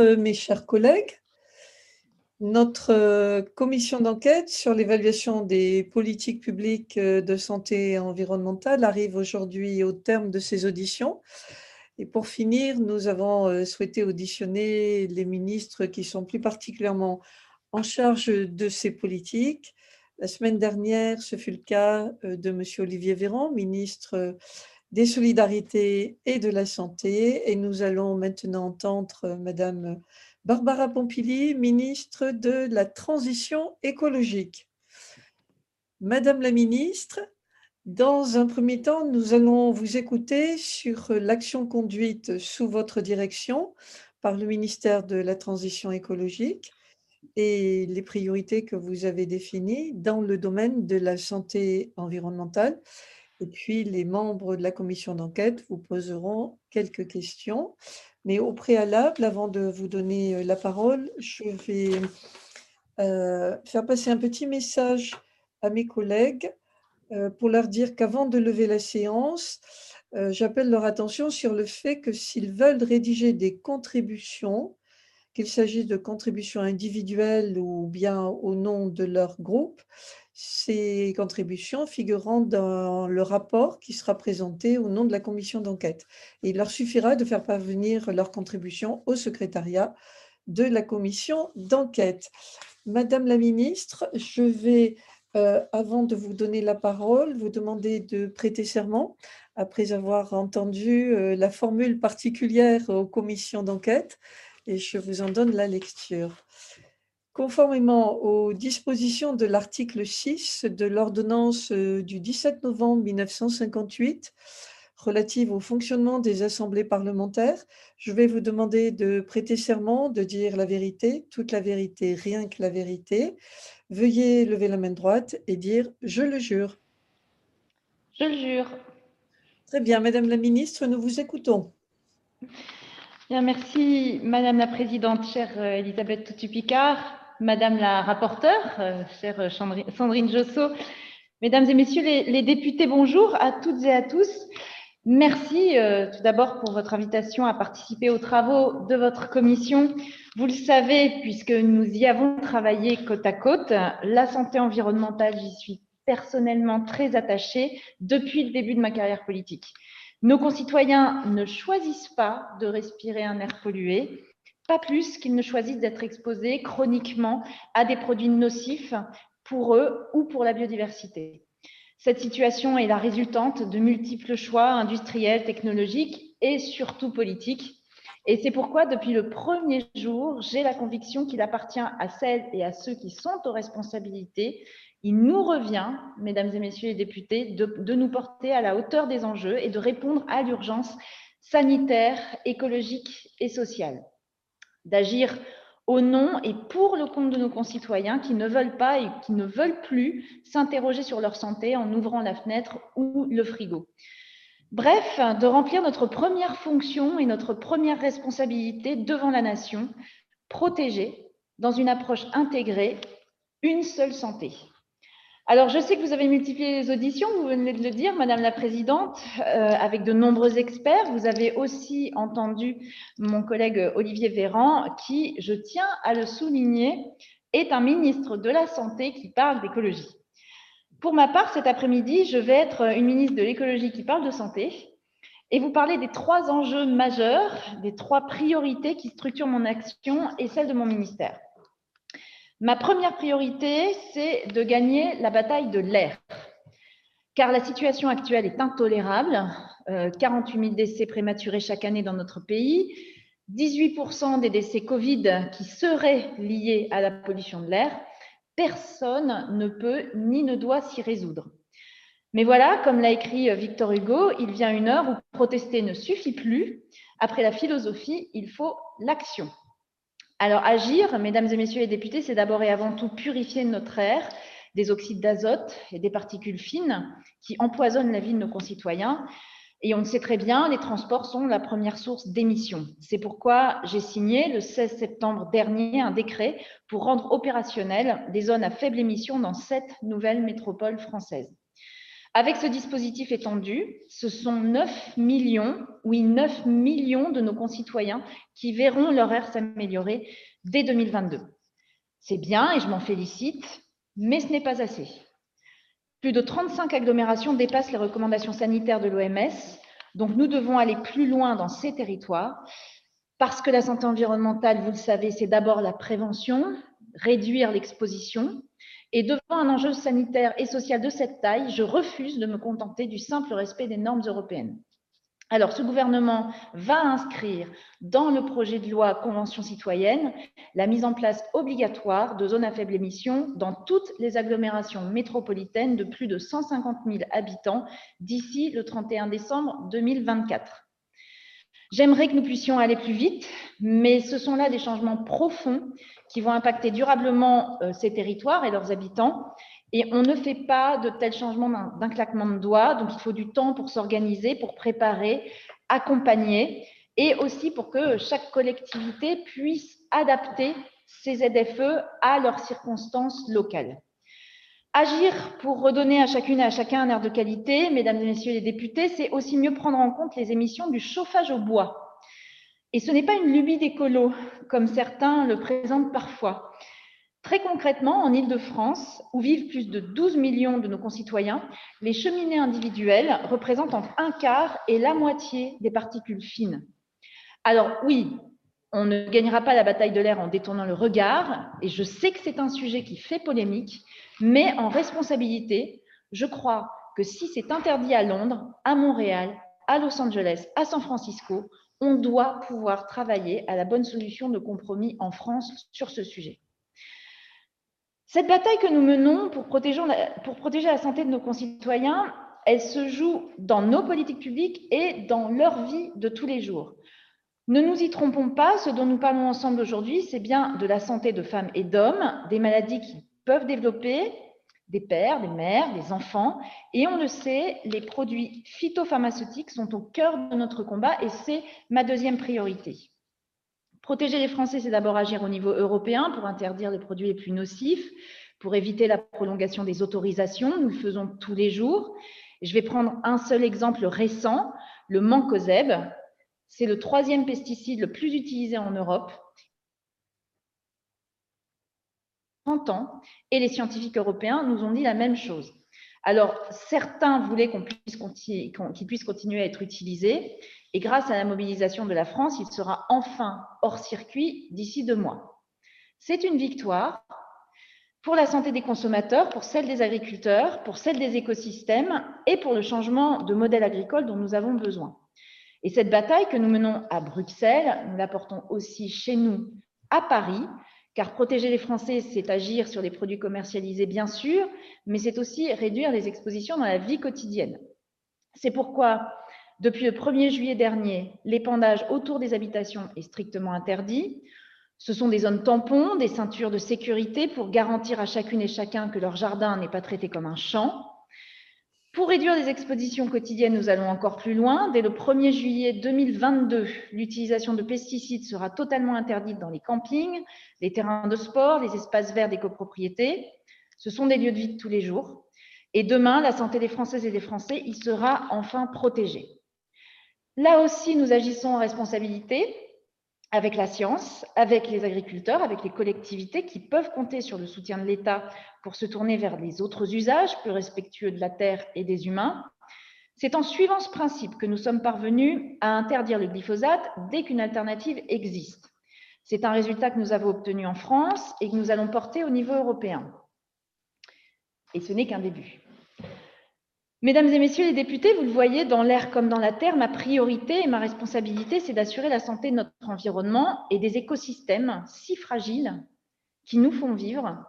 mes chers collègues. Notre euh, commission d'enquête sur l'évaluation des politiques publiques euh, de santé environnementale arrive aujourd'hui au terme de ses auditions. Et pour finir, nous avons euh, souhaité auditionner les ministres qui sont plus particulièrement en charge de ces politiques. La semaine dernière, ce fut le cas de M. Olivier Véran, ministre des Solidarités et de la Santé. Et nous allons maintenant entendre Madame Barbara Pompili, ministre de la Transition écologique. Madame la ministre, dans un premier temps, nous allons vous écouter sur l'action conduite sous votre direction par le ministère de la Transition écologique et les priorités que vous avez définies dans le domaine de la santé environnementale. Et puis, les membres de la commission d'enquête vous poseront quelques questions. Mais au préalable, avant de vous donner euh, la parole, je vais euh, faire passer un petit message à mes collègues euh, pour leur dire qu'avant de lever la séance, j'appelle leur attention sur le fait que s'ils veulent rédiger des contributions, qu'il s'agisse de contributions individuelles ou bien au nom de leur groupe, ces contributions figurant dans le rapport qui sera présenté au nom de la commission d'enquête. Il leur suffira de faire parvenir leurs contributions au secrétariat de la commission d'enquête. Madame la ministre, je vais, euh, avant de vous donner la parole, vous demander de prêter serment après avoir entendu euh, la formule particulière aux commissions d'enquête et je vous en donne la lecture. Conformément aux dispositions de l'article 6 de l'ordonnance euh, du 17 novembre 1958 relative au fonctionnement des assemblées parlementaires, je vais vous demander de prêter serment, de dire la vérité, toute la vérité, rien que la vérité. Veuillez lever la main droite et dire « je le jure ». Je le jure. Très bien, Madame la Ministre, nous vous écoutons. Bien, merci Madame la Présidente, chère euh, Elisabeth Toutu-Picard. Madame la rapporteure, euh, chère Sandrine Josso, Mesdames et Messieurs les, députés, bonjour à toutes et à tous. Merci euh, tout d'abord pour votre invitation à participer aux travaux de votre commission. Vous le savez, puisque nous y avons travaillé côte à côte, la santé environnementale, j'y suis personnellement très attachée depuis le début de ma carrière politique. Nos concitoyens ne choisissent pas de respirer un air pollué pas plus qu'ils ne choisissent d'être exposés chroniquement à des produits nocifs pour eux ou pour la biodiversité. Cette situation est la résultante de multiples choix industriels, technologiques et surtout politiques. Et c'est pourquoi, depuis le premier jour, j'ai la conviction qu'il appartient à celles et à ceux qui sont aux responsabilités, il nous revient, mesdames et messieurs les députés, de, nous porter à la hauteur des enjeux et de répondre à l'urgence sanitaire, écologique et sociale d'agir au nom et pour le compte de nos concitoyens qui ne veulent pas et qui ne veulent plus s'interroger sur leur santé en ouvrant la fenêtre ou le frigo. Bref, de remplir notre première fonction et notre première responsabilité devant la nation, protéger, dans une approche intégrée, une seule santé. Alors, je sais que vous avez multiplié les auditions, vous venez de le dire, Madame la Présidente, euh, avec de nombreux experts. Vous avez aussi entendu mon collègue Olivier Véran, qui, je tiens à le souligner, est un ministre de la Santé qui parle d'écologie. Pour ma part, cet après-midi, je vais être une ministre de l'écologie qui parle de santé et vous parler des trois enjeux majeurs, des trois priorités qui structurent mon action et celle de mon ministère. Ma première priorité, c'est de gagner la bataille de l'air. Car la situation actuelle est intolérable. 48 euh, 000 décès prématurés chaque année dans notre pays, 18% des décès Covid qui seraient liés à la pollution de l'air. Personne ne peut ni ne doit s'y résoudre. Mais voilà, comme l'a écrit Victor Hugo, il vient une heure où protester ne suffit plus. Après la philosophie, il faut l'action. Alors agir, mesdames et messieurs les députés, c'est d'abord et avant tout purifier notre air des oxydes d'azote et des particules fines qui empoisonnent la vie de nos concitoyens. Et on le sait très bien, les transports sont la première source d'émissions. C'est pourquoi j'ai signé le 16 septembre dernier un décret pour rendre opérationnelles des zones à faible émission dans sept nouvelles métropoles françaises. Avec ce dispositif étendu, ce sont 9 millions, oui, 9 millions de nos concitoyens qui verront leur air s'améliorer dès 2022. C'est bien et je m'en félicite, mais ce n'est pas assez. Plus de 35 agglomérations dépassent les recommandations sanitaires de l'OMS, donc nous devons aller plus loin dans ces territoires parce que la santé environnementale, vous le savez, c'est d'abord la prévention, réduire l'exposition, et devant un enjeu sanitaire et social de cette taille, je refuse de me contenter du simple respect des normes européennes. Alors, ce gouvernement va inscrire dans le projet de loi Convention citoyenne la mise en place obligatoire de zones à faible émission dans toutes les agglomérations métropolitaines de plus de 150 000 habitants d'ici le 31 décembre 2024. J'aimerais que nous puissions aller plus vite, mais ce sont là des changements profonds qui vont impacter durablement euh, ces territoires et leurs habitants. Et on ne fait pas de tels changements d'un claquement de doigts. Donc, il faut du temps pour s'organiser, pour préparer, accompagner et aussi pour que chaque collectivité puisse adapter ses ZFE à leurs circonstances locales. Agir pour redonner à chacune et à chacun un air de qualité, mesdames et messieurs les députés, c'est aussi mieux prendre en compte les émissions du chauffage au bois. Et ce n'est pas une lubie d'écolo, comme certains le présentent parfois. Très concrètement, en Ile-de-France, où vivent plus de 12 millions de nos concitoyens, les cheminées individuelles représentent entre un quart et la moitié des particules fines. Alors oui, on ne gagnera pas la bataille de l'air en détournant le regard, et je sais que c'est un sujet qui fait polémique, mais en responsabilité, je crois que si c'est interdit à Londres, à Montréal, à Los Angeles, à San Francisco, on doit pouvoir travailler à la bonne solution de compromis en France sur ce sujet. Cette bataille que nous menons pour protéger, la, santé de nos concitoyens, elle se joue dans nos politiques publiques et dans leur vie de tous les jours. Ne nous y trompons pas, ce dont nous parlons ensemble aujourd'hui, c'est bien de la santé de femmes et d'hommes, des maladies qui peuvent développer, des pères, des mères, des enfants. Et on le sait, les produits phytopharmaceutiques sont au cœur de notre combat et c'est ma deuxième priorité. Protéger les Français, c'est d'abord agir au niveau européen pour interdire les produits les plus nocifs, pour éviter la prolongation des autorisations. Nous le faisons tous les jours. Je vais prendre un seul exemple récent, le mancozeb. C'est le troisième pesticide le plus utilisé en Europe 30 ans, et les scientifiques européens nous ont dit la même chose. Alors, certains voulaient qu'on puisse, puisse continuer à être utilisé, et grâce à la mobilisation de la France, il sera enfin hors circuit d'ici deux mois. C'est une victoire pour la santé des consommateurs, pour celle des agriculteurs, pour celle des écosystèmes et pour le changement de modèle agricole dont nous avons besoin. Et cette bataille que nous menons à Bruxelles, nous la portons aussi chez nous à Paris, car protéger les Français, c'est agir sur les produits commercialisés, bien sûr, mais c'est aussi réduire les expositions dans la vie quotidienne. C'est pourquoi, depuis le 1er juillet dernier, l'épandage autour des habitations est strictement interdit. Ce sont des zones tampons, des ceintures de sécurité pour garantir à chacune et chacun que leur jardin n'est pas traité comme un champ. Pour réduire les expositions quotidiennes, nous allons encore plus loin. Dès le 1er juillet 2022, l'utilisation de pesticides sera totalement interdite dans les campings, les terrains de sport, les espaces verts des copropriétés. Ce sont des lieux de vie de tous les jours. Et demain, la santé des Françaises et des Français y sera enfin protégée. Là aussi, nous agissons en responsabilité avec la science, avec les agriculteurs, avec les collectivités qui peuvent compter sur le soutien de l'État pour se tourner vers les autres usages plus respectueux de la terre et des humains. C'est en suivant ce principe que nous sommes parvenus à interdire le glyphosate dès qu'une alternative existe. C'est un résultat que nous avons obtenu en France et que nous allons porter au niveau européen. Et ce n'est qu'un début. Mesdames et messieurs les députés, vous le voyez, dans l'air comme dans la terre, ma priorité et ma responsabilité, c'est d'assurer la santé de notre environnement et des écosystèmes si fragiles qui nous font vivre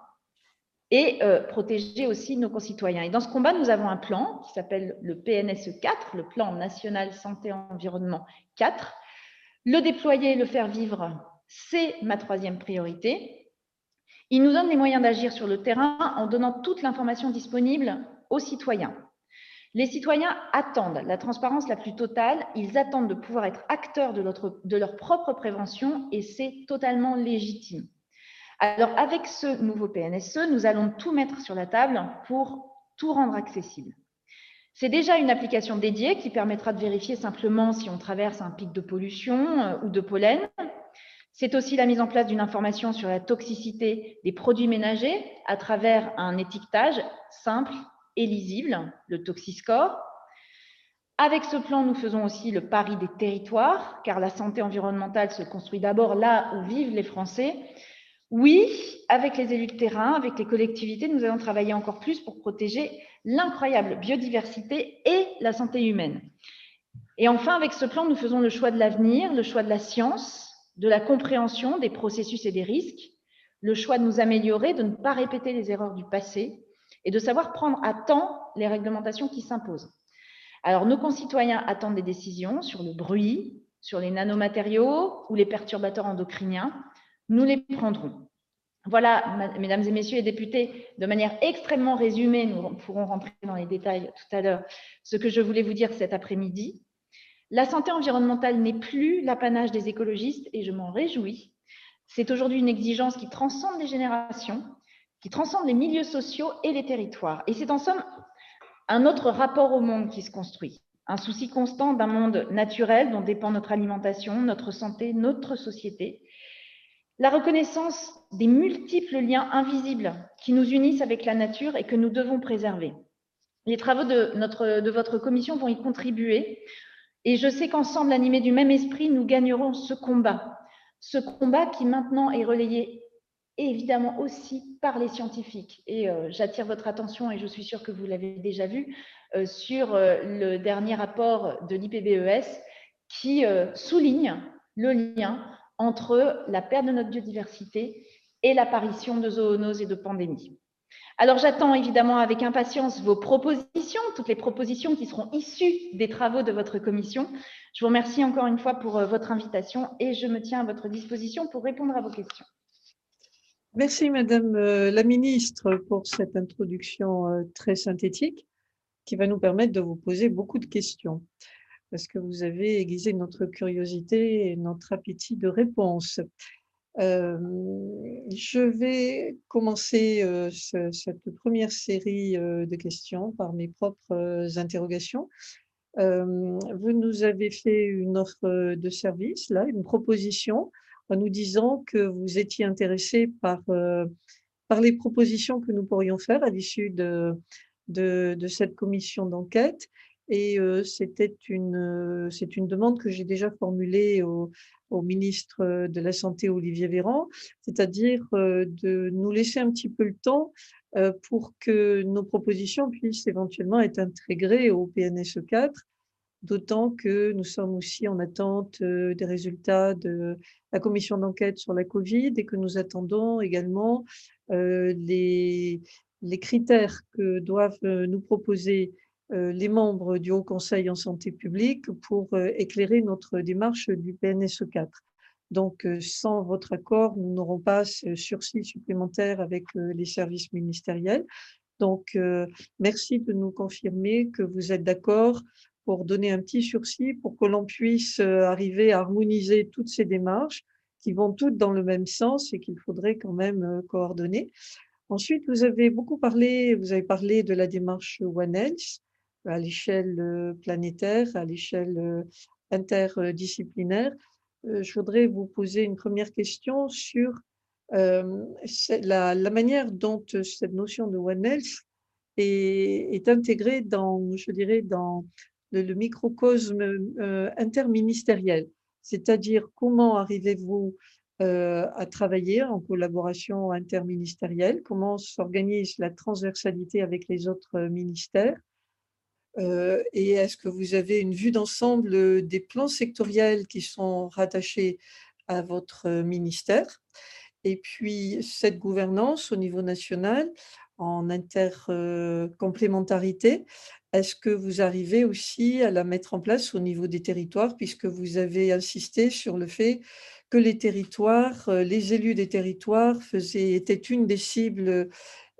et euh, protéger aussi nos concitoyens. Et dans ce combat, nous avons un plan qui s'appelle le PNSE 4, le plan national santé-environnement 4. Le déployer et le faire vivre, c'est ma troisième priorité. Il nous donne les moyens d'agir sur le terrain en donnant toute l'information disponible aux citoyens. Les citoyens attendent la transparence la plus totale, ils attendent de pouvoir être acteurs de, leur propre prévention et c'est totalement légitime. Alors avec ce nouveau PNSE, nous allons tout mettre sur la table pour tout rendre accessible. C'est déjà une application dédiée qui permettra de vérifier simplement si on traverse un pic de pollution euh, ou de pollen. C'est aussi la mise en place d'une information sur la toxicité des produits ménagers à travers un étiquetage simple et lisible, le Toxiscore. Avec ce plan, nous faisons aussi le pari des territoires, car la santé environnementale se construit d'abord là où vivent les Français. Oui, avec les élus de terrain, avec les collectivités, nous allons travailler encore plus pour protéger l'incroyable biodiversité et la santé humaine. Et enfin, avec ce plan, nous faisons le choix de l'avenir, le choix de la science, de la compréhension des processus et des risques, le choix de nous améliorer, de ne pas répéter les erreurs du passé et de savoir prendre à temps les réglementations qui s'imposent. Alors, nos concitoyens attendent des décisions sur le bruit, sur les nanomatériaux ou les perturbateurs endocriniens. Nous les prendrons. Voilà, mesdames et messieurs les députés, de manière extrêmement résumée, nous pourrons rentrer dans les détails tout à l'heure, ce que je voulais vous dire cet après-midi. La santé environnementale n'est plus l'apanage des écologistes et je m'en réjouis. C'est aujourd'hui une exigence qui transcende les générations, qui transcende les milieux sociaux et les territoires. Et c'est en somme un autre rapport au monde qui se construit, un souci constant d'un monde naturel dont dépend notre alimentation, notre santé, notre société, la reconnaissance des multiples liens invisibles qui nous unissent avec la nature et que nous devons préserver. Les travaux de, notre, de votre commission vont y contribuer et je sais qu'ensemble, animés du même esprit, nous gagnerons ce combat. Ce combat qui maintenant est relayé évidemment aussi par les scientifiques. Et euh, j'attire votre attention, et je suis sûre que vous l'avez déjà vu, euh, sur euh, le dernier rapport de l'IPBES qui souligne le lien entre la perte de notre biodiversité et l'apparition de zoonoses et de pandémies. Alors j'attends évidemment avec impatience vos propositions, toutes les propositions qui seront issues des travaux de votre commission. Je vous remercie encore une fois pour votre invitation et je me tiens à votre disposition pour répondre à vos questions. Merci Madame euh, la Ministre pour cette introduction euh, très synthétique qui va nous permettre de vous poser beaucoup de questions parce que vous avez aiguisé notre curiosité et notre appétit de réponse. Euh, je vais commencer cette première série de questions par mes propres interrogations. vous nous avez fait une offre de service, là, une proposition en nous disant que vous étiez intéressé par, euh, par les propositions que nous pourrions faire à l'issue de, de, cette commission d'enquête. Et euh, c'était une, c'est une demande que j'ai déjà formulée au, au, ministre de la Santé, Olivier Véran, c'est-à-dire euh, de nous laisser un petit peu le temps pour que nos propositions puissent éventuellement être intégrées au PNSE 4 d'autant que nous sommes aussi en attente euh, des résultats de la commission d'enquête sur la Covid et que nous attendons également euh, les, critères que doivent euh, nous proposer les membres du Haut Conseil en santé publique pour éclairer notre démarche du PNSE 4. Donc, sans votre accord, nous n'aurons pas ce sursis supplémentaire avec les services ministériels. Donc, merci de nous confirmer que vous êtes d'accord pour donner un petit sursis pour que l'on puisse euh, arriver à harmoniser toutes ces démarches qui vont toutes dans le même sens et qu'il faudrait quand même euh, coordonner. Ensuite, vous avez beaucoup parlé, vous avez parlé de la démarche One Health à l'échelle euh, planétaire, à l'échelle interdisciplinaire. Je voudrais vous poser une première question sur la, manière dont cette notion de One Health est, est intégrée dans, je dirais, dans le, microcosme euh, interministériel, c'est-à-dire comment arrivez-vous euh, à travailler en collaboration interministérielle, comment s'organise la transversalité avec les autres ministères, euh, et est-ce que vous avez une vue d'ensemble des plans sectoriels qui sont rattachés à votre ministère? Et puis, cette gouvernance au niveau national, en intercomplémentarité, est-ce que vous arrivez aussi à la mettre en place au niveau des territoires, puisque vous avez insisté sur le fait que les territoires, euh, les élus des territoires faisaient, étaient une des cibles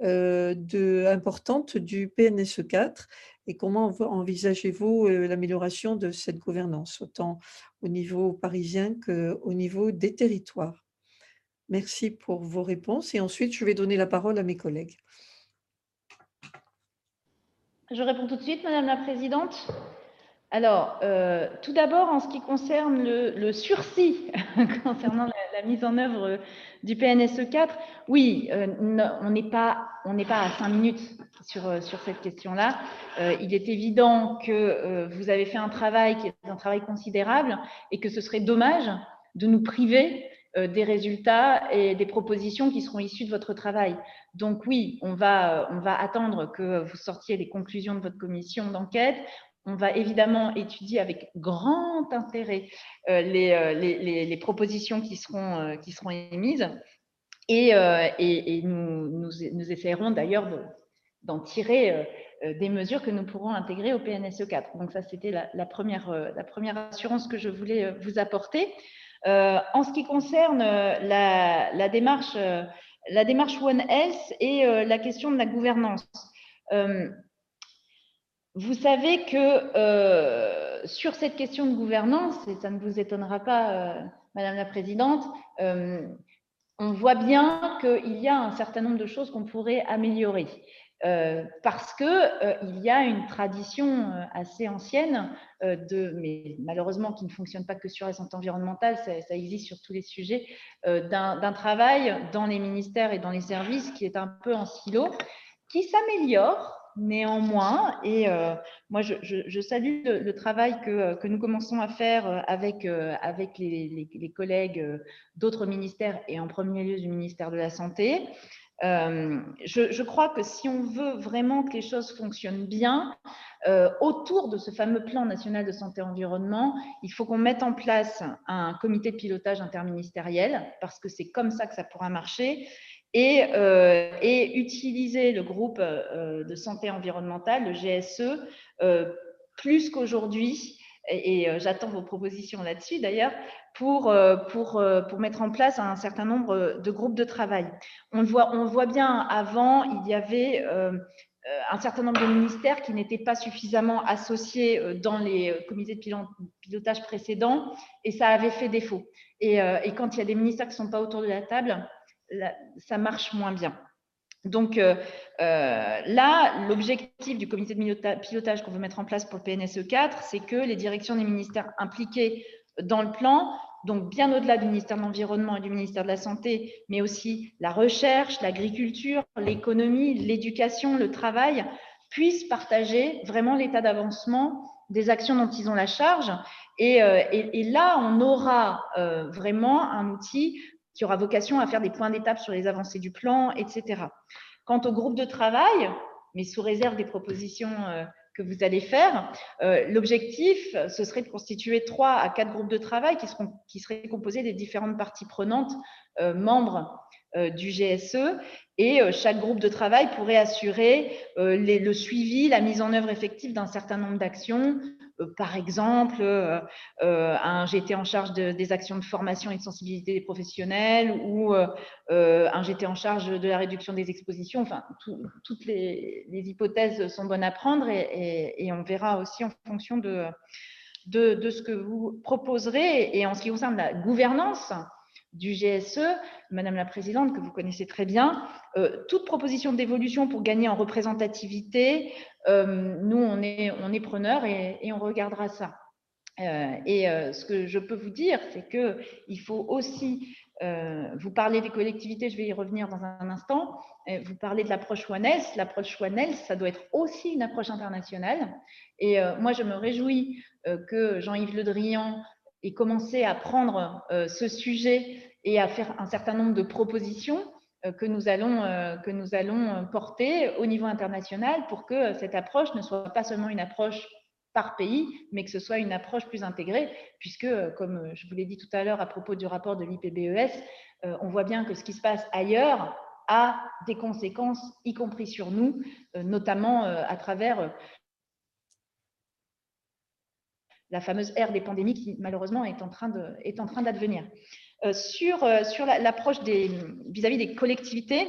euh, importantes du PNSE 4 et comment envisagez-vous euh, l'amélioration de cette gouvernance, autant au niveau parisien qu'au niveau des territoires? Merci pour vos réponses et ensuite je vais donner la parole à mes collègues. Je réponds tout de suite, Madame la Présidente. Alors, euh, tout d'abord, en ce qui concerne le, sursis concernant la, mise en œuvre du PNSE 4, oui, euh, on n'est pas, pas à cinq minutes sur, sur cette question-là. Euh, il est évident que vous avez fait un travail qui est un travail considérable et que ce serait dommage de nous priver des résultats et des propositions qui seront issues de votre travail. Donc oui, on va, on va attendre que vous sortiez les conclusions de votre commission d'enquête. On va évidemment étudier avec grand intérêt euh, euh, les, les, propositions qui seront, euh, qui seront émises et, et, nous, nous, essayerons d'ailleurs d'en tirer des mesures que nous pourrons intégrer au PNSE 4. Donc ça, c'était la, première, la première assurance que je voulais vous apporter. En ce qui concerne la, la démarche, la démarche One Health et la question de la gouvernance, vous savez que euh, sur cette question de gouvernance, et ça ne vous étonnera pas, euh, Madame la Présidente, euh, on voit bien qu'il y a un certain nombre de choses qu'on pourrait améliorer. Parce qu'il y a une tradition assez ancienne, de, mais malheureusement qui ne fonctionne pas que sur la santé environnementale, ça, existe sur tous les sujets, d'un travail dans les ministères et dans les services qui est un peu en silo, qui s'améliore, Néanmoins, et euh, moi je, salue le, travail que, que, nous commençons à faire euh, avec, euh, les, les, collègues d'autres ministères et en premier lieu du ministère de la Santé. Je, je, crois que si on veut vraiment que les choses fonctionnent bien, autour de ce fameux plan national de santé-environnement, il faut qu'on mette en place un comité de pilotage interministériel parce que c'est comme ça que ça pourra marcher et, euh, utiliser le groupe euh, de santé environnementale, le GSE, euh, plus qu'aujourd'hui, et, j'attends vos propositions là-dessus d'ailleurs, pour, pour, pour mettre en place un certain nombre de groupes de travail. On voit, on voit bien, avant, il y avait un certain nombre de ministères qui n'étaient pas suffisamment associés dans les comités de pilotage précédents, et ça avait fait défaut. Et, et quand il y a des ministères qui ne sont pas autour de la table, ça marche moins bien. Donc euh, euh, là, l'objectif du comité de pilotage qu'on veut mettre en place pour le PNSE 4, c'est que les directions des ministères impliqués dans le plan, donc bien au-delà du ministère de l'Environnement et du ministère de la Santé, mais aussi la recherche, l'agriculture, l'économie, l'éducation, le travail, puissent partager vraiment l'état d'avancement des actions dont ils ont la charge. Et, euh, là, on aura vraiment un outil qui aura vocation à faire des points d'étape sur les avancées du plan, etc. Quant au groupe de travail, mais sous réserve des propositions euh, que vous allez faire, euh, l'objectif, ce serait de constituer trois à quatre groupes de travail qui, seront, qui seraient composés des différentes parties prenantes euh, membres du GSE et chaque groupe de travail pourrait assurer le suivi, la mise en œuvre effective d'un certain nombre d'actions, euh, par exemple, euh, euh, un GT en charge des actions de formation et de sensibilité des professionnels ou un GT en charge de la réduction des expositions. Enfin, toutes les, hypothèses sont bonnes à prendre et, on verra aussi en fonction de, ce que vous proposerez. Et en ce qui concerne la gouvernance, du GSE, Madame la Présidente, que vous connaissez très bien, toute proposition d'évolution pour gagner en représentativité, euh, nous, on est, on preneurs et, on regardera ça. Euh, et euh, ce que je peux vous dire, c'est qu'il faut aussi, vous parler des collectivités, je vais y revenir dans un instant, vous parlez de l'approche One l'approche One ça doit être aussi une approche internationale. Et moi, je me réjouis que Jean-Yves Le Drian ait commencé à prendre ce sujet et à faire un certain nombre de propositions euh, que nous allons, euh, que nous allons euh, porter au niveau international pour que cette approche ne soit pas seulement une approche par pays, mais que ce soit une approche plus intégrée, puisque, comme je vous l'ai dit tout à l'heure à propos du rapport de l'IPBES, on voit bien que ce qui se passe ailleurs a des conséquences, y compris sur nous, notamment à travers la fameuse ère des pandémies qui, malheureusement, est en train d'advenir. Euh, sur, euh, sur l'approche vis-à-vis des collectivités,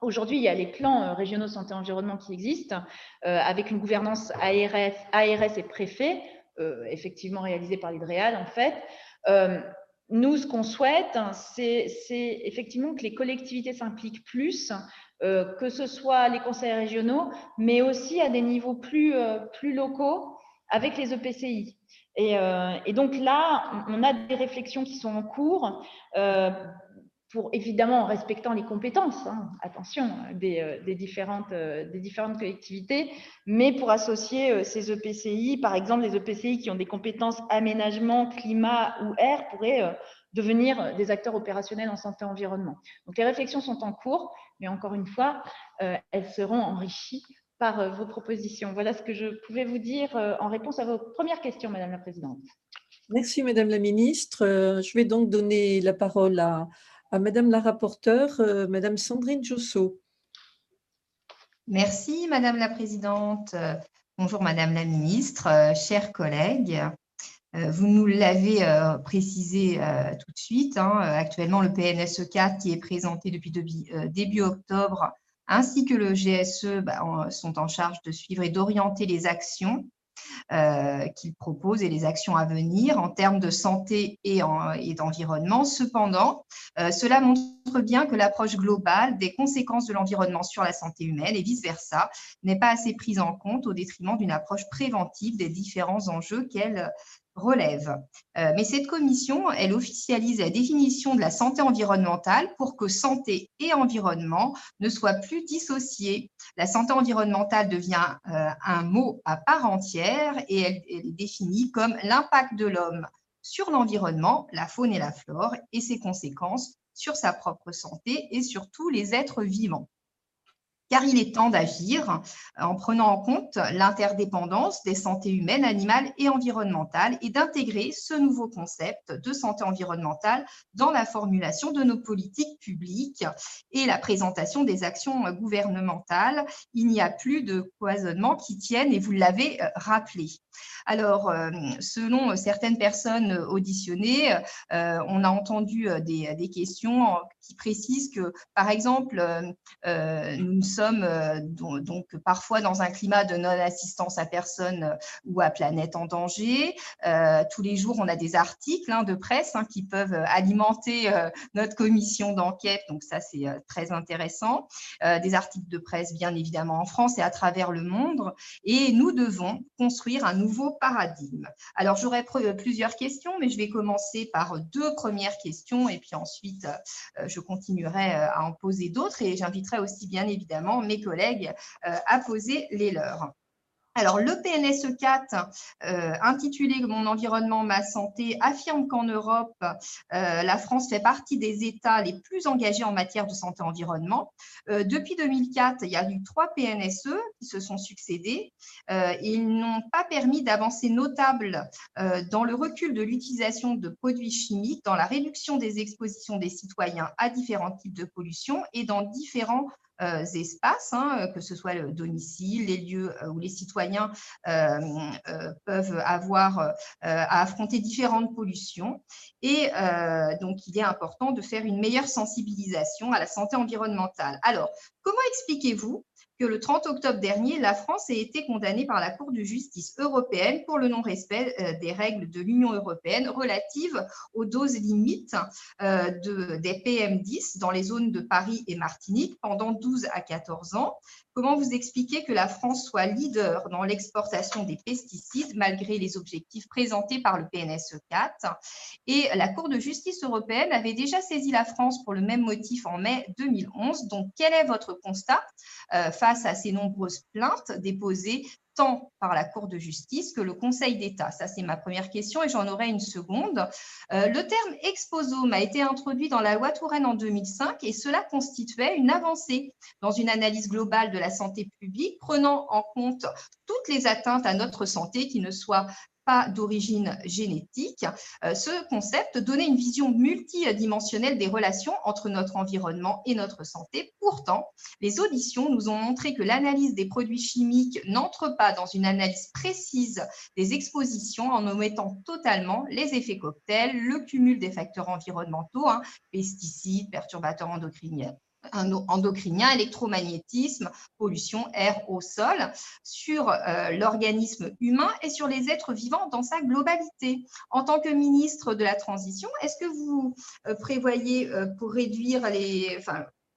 Aujourd'hui, il y a les plans euh, régionaux santé-environnement qui existent, avec une gouvernance ARS, ARS et préfet, effectivement réalisée par l'IDREAL en fait. nous, ce qu'on souhaite, c'est effectivement que les collectivités s'impliquent plus, que ce soit les conseils régionaux, mais aussi à des niveaux plus, plus locaux avec les EPCI. Et, euh, et, donc là, on a des réflexions qui sont en cours pour évidemment en respectant les compétences, hein, attention, des, des, différentes, des différentes collectivités, mais pour associer ces EPCI, par exemple, les EPCI qui ont des compétences aménagement, climat ou air pourraient devenir des acteurs opérationnels en santé-environnement. Donc les réflexions sont en cours, mais encore une fois, euh, elles seront enrichies par euh, vos propositions. Voilà ce que je pouvais vous dire euh, en réponse à vos premières questions, Madame la Présidente. Merci, Madame la Ministre. Je vais donc donner la parole à, à Madame la rapporteure, Madame Sandrine Josso. Merci, Madame la Présidente. Bonjour, Madame la Ministre, chers collègues. Euh, vous nous l'avez euh, précisé euh, tout de suite. Hein, actuellement, le PNSE 4 qui est présenté depuis début, octobre, ainsi que le GSE bah, sont en charge de suivre et d'orienter les actions qu'il propose et les actions à venir en termes de santé et, d'environnement. Cependant, cela montre bien que l'approche globale des conséquences de l'environnement sur la santé humaine et vice-versa n'est pas assez prise en compte au détriment d'une approche préventive des différents enjeux qu'elle relève. Euh, mais cette commission, elle officialise la définition de la santé environnementale pour que santé et environnement ne soient plus dissociés. La santé environnementale devient euh, un mot à part entière et elle est définie comme l'impact de l'homme sur l'environnement, la faune et la flore, et ses conséquences sur sa propre santé et sur tous les êtres vivants car il est temps d'agir en prenant en compte l'interdépendance des santé humaines, animales et environnementales et d'intégrer ce nouveau concept de santé environnementale dans la formulation de nos politiques publiques et la présentation des actions gouvernementales. Il n'y a plus de cloisonnement qui tienne et vous l'avez euh, rappelé. Alors, euh, selon certaines personnes auditionnées, euh, on a entendu des, questions qui précisent que, par exemple, nous sommes euh, donc parfois dans un climat de non-assistance à personne euh, ou à planète en danger. Euh, tous les jours, on a des articles hein, de presse hein, qui peuvent alimenter notre commission d'enquête. Donc ça, c'est très intéressant. des articles de presse, bien évidemment, en France et à travers le monde. Et nous devons construire un nouveau paradigme. Alors, j'aurais plusieurs questions, mais je vais commencer par deux premières questions et puis ensuite, je continuerai à en poser d'autres et j'inviterai aussi, bien évidemment, mes collègues euh, à poser les leurs. Alors, le PNSE 4, euh, intitulé Mon environnement, ma santé, affirme qu'en Europe, euh, la France fait partie des États les plus engagés en matière de santé-environnement. depuis 2004, il y a eu trois PNSE qui se sont succédés. ils n'ont pas permis d'avancées notables dans le recul de l'utilisation de produits chimiques, dans la réduction des expositions des citoyens à différents types de pollution et dans différents euh, espaces, hein, que ce soit le domicile, les lieux euh, où les citoyens euh, peuvent avoir à affronter différentes pollutions. Et donc, il est important de faire une meilleure sensibilisation à la santé environnementale. Alors, comment expliquez-vous que le 30 octobre dernier, la France a été condamnée par la Cour de justice européenne pour le non-respect euh, des règles de l'Union européenne relatives aux doses limites euh, des PM10 dans les zones de Paris et Martinique pendant 12 à 14 ans. Comment vous expliquez que la France soit leader dans l'exportation des pesticides malgré les objectifs présentés par le PNSE 4 Et la Cour de justice européenne avait déjà saisi la France pour le même motif en mai 2011. Donc, quel est votre constat euh, face à ces nombreuses plaintes déposées tant par la Cour de justice que le Conseil d'État Ça, c'est ma première question et j'en aurai une seconde. Euh, le terme exposome a été introduit dans la loi Touraine en 2005 et cela constituait une avancée dans une analyse globale de la santé publique prenant en compte toutes les atteintes à notre santé qui ne soient d'origine génétique. Euh, ce concept donnait une vision multidimensionnelle des relations entre notre environnement et notre santé. Pourtant, les auditions nous ont montré que l'analyse des produits chimiques n'entre pas dans une analyse précise des expositions en omettant totalement les effets cocktails, le cumul des facteurs environnementaux, hein, pesticides, perturbateurs endocriniens endocriniens, électromagnétisme, pollution, air, au sol, sur euh, l'organisme humain et sur les êtres vivants dans sa globalité. En tant que ministre de la Transition, est-ce que vous euh, prévoyez pour réduire les,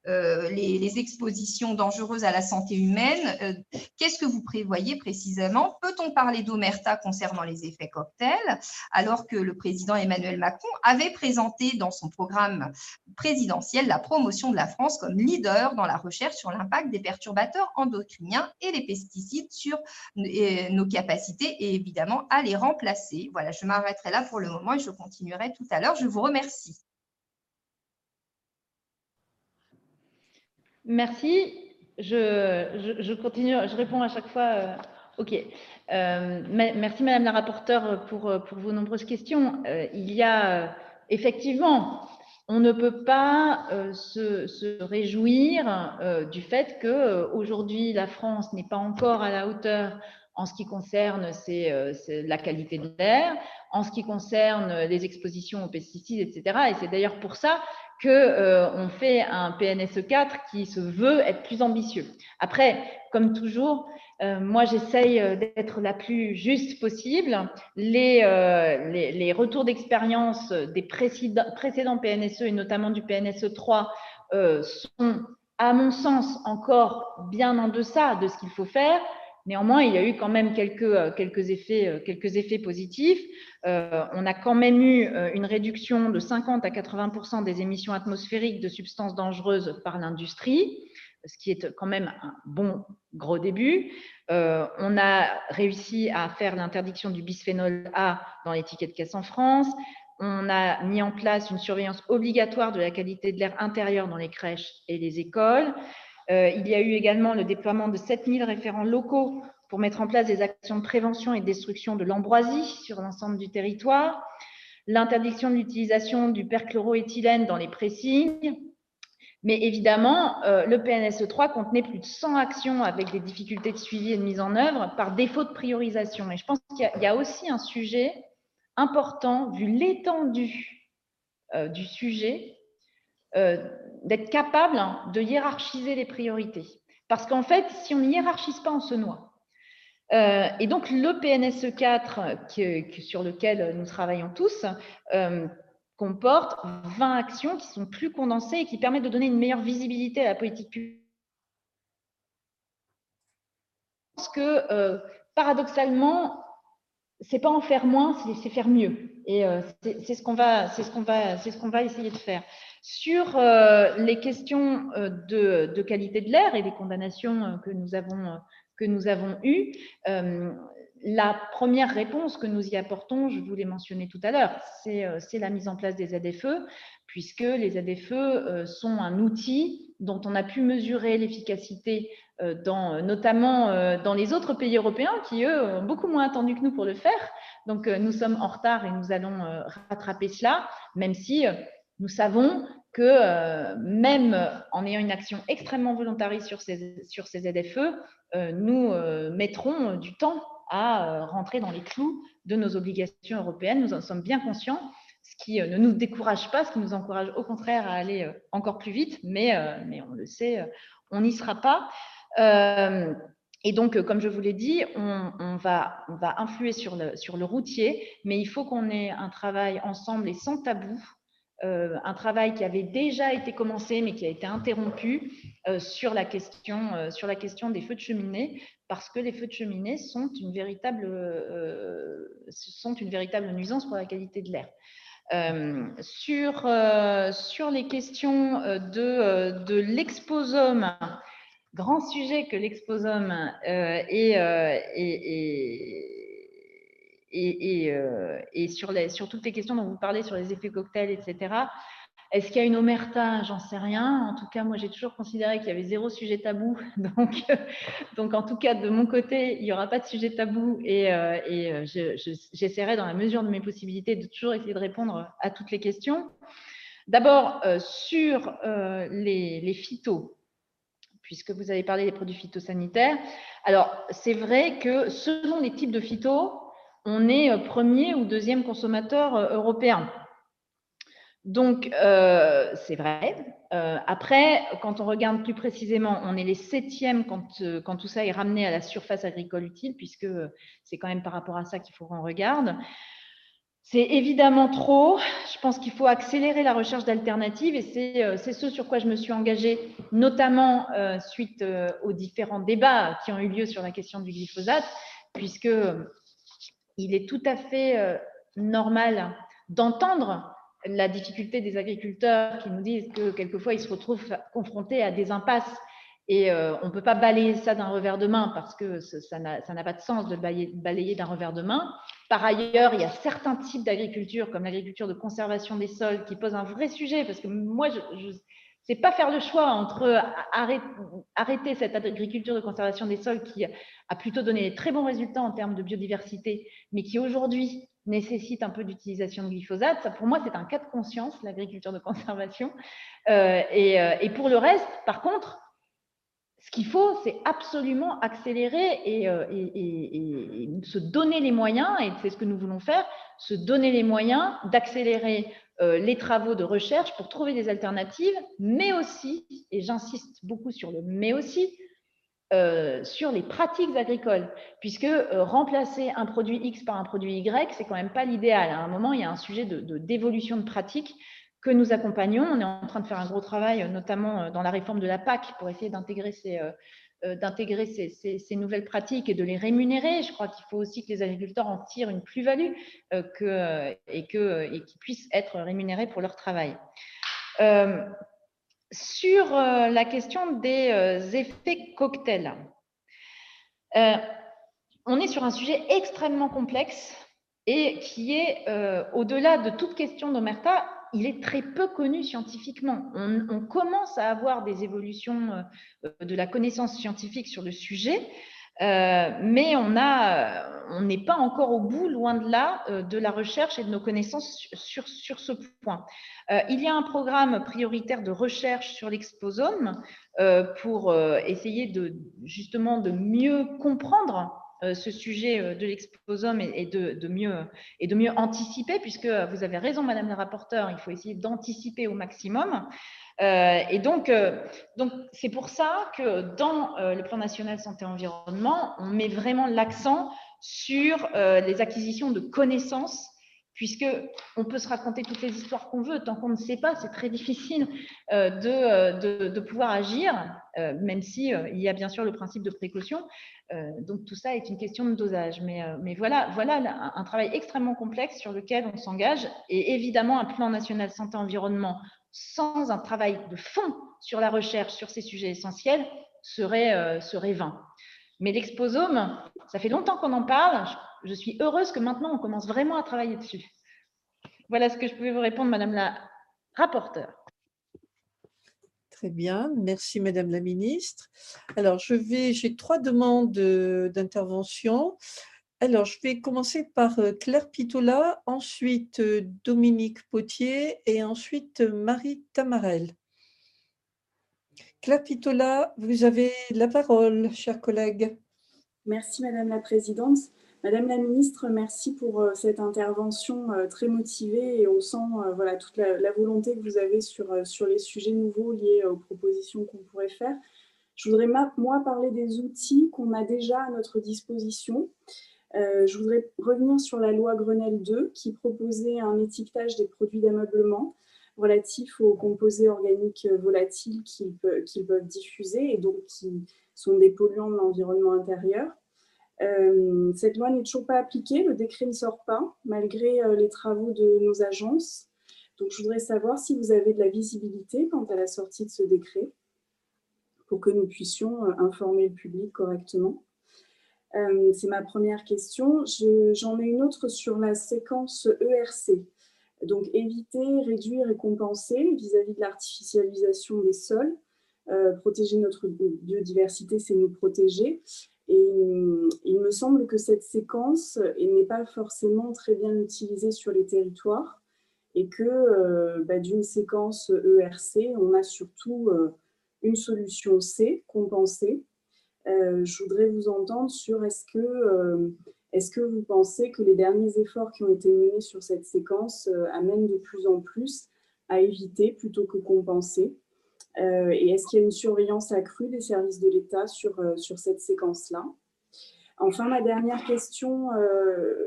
euh, les, expositions dangereuses à la santé humaine. Euh, qu'est-ce que vous prévoyez précisément? Peut-on parler d'omerta concernant les effets cocktails, alors que le président Emmanuel Macron avait présenté dans son programme présidentiel la promotion de la France comme leader dans la recherche sur l'impact des perturbateurs endocriniens et les pesticides sur nos capacités et évidemment à les remplacer? Voilà, je m'arrêterai là pour le moment et je continuerai tout à l'heure. Je vous remercie. Merci. Je, continue, je réponds à chaque fois. Euh, OK. Euh, merci, Madame la rapporteure, pour, pour vos nombreuses questions. Euh, il y a effectivement, on ne peut pas se, réjouir du fait que aujourd'hui la France n'est pas encore à la hauteur en ce qui concerne la qualité de l'air, en ce qui concerne les expositions aux pesticides, etc. Et c'est d'ailleurs pour ça qu'on euh, fait un PNSE 4 qui se veut être plus ambitieux. Après, comme toujours, euh, moi, j'essaye euh, d'être la plus juste possible. Les, les, retours d'expérience des précédents, précédents PNSE et notamment du PNSE 3 sont, à mon sens, encore bien en deçà de ce qu'il faut faire. Néanmoins, il y a eu quand même quelques, effets, quelques effets positifs. Euh, on a quand même eu euh, une réduction de 50 à 80% des émissions atmosphériques de substances dangereuses par l'industrie, ce qui est quand même un bon gros début. Euh, on a réussi à faire l'interdiction du bisphénol A dans l'étiquette caisse en France. On a mis en place une surveillance obligatoire de la qualité de l'air intérieur dans les crèches et les écoles. Il y a eu également le déploiement de 7000 référents locaux pour mettre en place des actions de prévention et de destruction de l'ambroisie sur l'ensemble du territoire, l'interdiction de l'utilisation du perchloroéthylène dans les pressings, mais évidemment, euh, le PNSE 3 contenait plus de 100 actions avec des difficultés de suivi et de mise en œuvre par défaut de priorisation. Et je pense qu'il y, a aussi un sujet important, vu l'étendue euh, du sujet, euh, d'être capable de hiérarchiser les priorités. Parce qu'en fait, si on ne hiérarchise pas, on se noie. Euh, et donc, le PNSE 4, sur lequel nous travaillons tous, euh, comporte 20 actions qui sont plus condensées et qui permettent de donner une meilleure visibilité à la politique publique. Je pense que, euh, paradoxalement, c'est pas en faire moins, c'est faire mieux. Et c'est ce qu'on va, ce qu'on va, ce qu'on va essayer de faire. Sur les questions de, de, qualité de l'air et les condamnations que nous avons que nous avons eu, euh, la première réponse que nous y apportons, je vous l'ai mentionné tout à l'heure, c'est euh, la mise en place des ZFE, puisque les euh, sont un outil dont on a pu mesurer l'efficacité, dans, notamment dans les autres pays européens qui, eux, ont beaucoup moins attendu que nous pour le faire. Donc, nous sommes en retard et nous allons rattraper cela, même si nous savons que même en ayant une action extrêmement volontariste sur ces, sur ces ZFE, euh, nous euh, mettrons du temps à euh, rentrer dans les clous de nos obligations européennes. Nous en sommes bien conscients, ce qui ne nous décourage pas, ce qui nous encourage au contraire à aller encore plus vite, mais, mais on le sait, on n'y sera pas. Et donc, comme je vous l'ai dit, on, va, on va influer sur le, sur le routier, mais il faut qu'on ait un travail ensemble et sans tabou euh, un travail qui avait déjà été commencé mais qui a été interrompu euh, sur, la question, euh, sur la question des feux de cheminée parce que les feux de cheminée sont une véritable, sont une véritable nuisance pour la qualité de l'air. sur, sur les questions de, de l'exposome, grand sujet que l'exposome est, euh, et, sur, les, sur, toutes les questions dont vous parlez, sur les effets cocktails, etc., est-ce qu'il y a une omerta? J'en sais rien. En tout cas, moi, j'ai toujours considéré qu'il y avait zéro sujet tabou. Donc, donc, en tout cas, de mon côté, il n'y aura pas de sujet tabou et, euh, euh, j'essaierai, dans la mesure de mes possibilités, de toujours essayer de répondre à toutes les questions. D'abord, sur les, les phytos, puisque vous avez parlé des produits phytosanitaires. Alors, c'est vrai que selon les types de phytos, on est euh, premier ou deuxième consommateur euh, européen. Donc, euh, c'est vrai. Après, quand on regarde plus précisément, on est les septièmes quand, quand tout ça est ramené à la surface agricole utile, puisque c'est quand même par rapport à ça qu'il faut qu'on regarde. C'est évidemment trop. Je pense qu'il faut accélérer la recherche d'alternatives et c'est ce sur quoi je me suis engagée, notamment suite aux différents débats qui ont eu lieu sur la question du glyphosate, puisque il est tout à fait normal d'entendre la difficulté des agriculteurs qui nous disent que quelquefois ils se retrouvent confrontés à des impasses et euh, on ne peut pas balayer ça d'un revers de main parce que ça n'a pas de sens de balayer, d'un revers de main. Par ailleurs, il y a certains types d'agriculture, comme l'agriculture de conservation des sols, qui posent un vrai sujet parce que moi, je sais pas faire le choix entre arrêter, arrêter cette agriculture de conservation des sols qui a plutôt donné de très bons résultats en termes de biodiversité, mais qui aujourd'hui nécessite un peu d'utilisation de glyphosate. Pour moi, c'est un cas de conscience, l'agriculture de conservation. Euh, euh, et, pour le reste, par contre, ce qu'il faut, c'est absolument accélérer et, euh, se donner les moyens, et c'est ce que nous voulons faire, se donner les moyens d'accélérer les travaux de recherche pour trouver des alternatives, mais aussi, et j'insiste beaucoup sur le mais aussi, euh, sur les pratiques agricoles, puisque euh, remplacer un produit X par un produit Y, c'est quand même pas l'idéal. À un moment, il y a un sujet de d'évolution de, pratiques que nous accompagnons. On est en train de faire un gros travail, notamment euh, dans la réforme de la PAC, pour essayer d'intégrer ces, d'intégrer ces, nouvelles pratiques et de les rémunérer. Je crois qu'il faut aussi que les agriculteurs en tirent une plus-value que, et qu'ils puissent être rémunérés pour leur travail. Sur euh, la question des euh, effets cocktails, euh, on est sur un sujet extrêmement complexe et qui est, au-delà de toute question d'Omerta, il est très peu connu scientifiquement. On, commence à avoir des évolutions de la connaissance scientifique sur le sujet, mais on n'est pas encore au bout, loin de là, de la recherche et de nos connaissances sur, ce point. Euh, il y a un programme prioritaire de recherche sur l'exposome euh, pour euh, essayer de justement de mieux comprendre ce sujet de l'exposome et, de, mieux, et anticiper, puisque vous avez raison, Madame la rapporteure, il faut essayer d'anticiper au maximum. et donc, donc c'est pour ça que dans le plan national santé-environnement, on met vraiment l'accent sur les acquisitions de connaissances puisque on peut se raconter toutes les histoires qu'on veut, tant qu'on ne sait pas, c'est très difficile euh, euh, de, pouvoir agir, euh, même si il y a bien sûr le principe de précaution. donc tout ça est une question de dosage. Mais, mais voilà, voilà un, travail extrêmement complexe sur lequel on s'engage, et évidemment un plan national santé-environnement sans un travail de fond sur la recherche sur ces sujets essentiels serait, serait vain. Mais l'exposome, ça fait longtemps qu'on en parle suis heureuse que maintenant, on commence vraiment à travailler dessus. Voilà ce que je pouvais vous répondre, Madame la rapporteure. Très bien, merci Madame la Ministre. Alors, je vais, j'ai trois demandes d'intervention. Alors, je vais commencer par euh, Claire Pitola, ensuite euh, Dominique Potier et ensuite euh, Marie Tamarel. Claire Pitola, vous avez la parole, chers collègues. Merci Madame la Présidente. Madame la ministre, merci pour euh, cette intervention euh, très motivée et on sent euh, voilà, toute la, volonté que vous avez sur, sur les sujets nouveaux liés aux propositions qu'on pourrait faire. Je voudrais, moi, parler des outils qu'on a déjà à notre disposition. je voudrais revenir sur la loi Grenelle 2 qui proposait un étiquetage des produits d'ameublement relatifs aux composés organiques volatiles qu'ils peuvent diffuser et donc qui sont des polluants de l'environnement intérieur. Euh, cette loi n'est toujours pas appliquée, le décret ne sort pas, malgré euh, les travaux de nos agences. Donc, je voudrais savoir si vous avez de la visibilité quant à la sortie de ce décret, pour que nous puissions euh, informer le public correctement. C'est ma première question. J'en ai une autre sur la séquence ERC. Donc, éviter, réduire et compenser vis-à-vis de l'artificialisation des sols. protéger notre biodiversité, c'est nous protéger. Et euh, il me semble que cette séquence n'est pas forcément très bien utilisée sur les territoires et que euh, bah, d'une séquence ERC, on a surtout euh, une solution C, compensée. je voudrais vous entendre sur est-ce que, est que vous pensez que les derniers efforts qui ont été menés sur cette séquence amènent de plus en plus à éviter plutôt que compenser? Et est-ce qu'il y a une surveillance accrue des services de l'État sur, sur cette séquence-là? Enfin, ma dernière question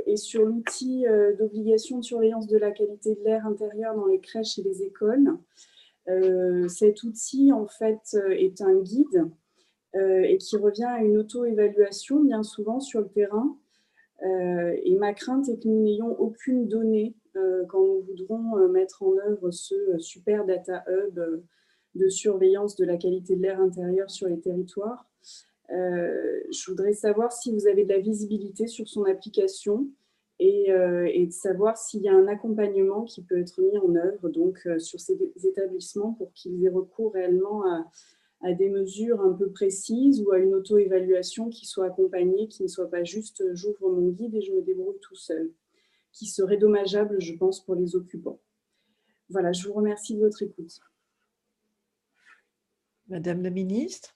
est sur l'outil d'obligation de surveillance de la qualité de l'air intérieur dans les crèches et les écoles. cet outil, en fait, est un guide et qui revient à une auto-évaluation bien souvent sur le terrain euh, et ma crainte est que nous n'ayons aucune donnée euh, quand nous voudrons euh, mettre en œuvre ce super data hub de surveillance de la qualité de l'air intérieur sur les territoires. je voudrais savoir si vous avez de la visibilité sur son application et, et de savoir s'il y a un accompagnement qui peut être mis en œuvre donc, sur ces établissements pour qu'ils aient recours réellement à, à des mesures un peu précises ou à une auto-évaluation qui soit accompagnée, qui ne soit pas juste euh, j'ouvre mon guide et je me débrouille tout seul, qui serait dommageable, je pense, pour les occupants. Voilà, je vous remercie de votre écoute. Madame la ministre.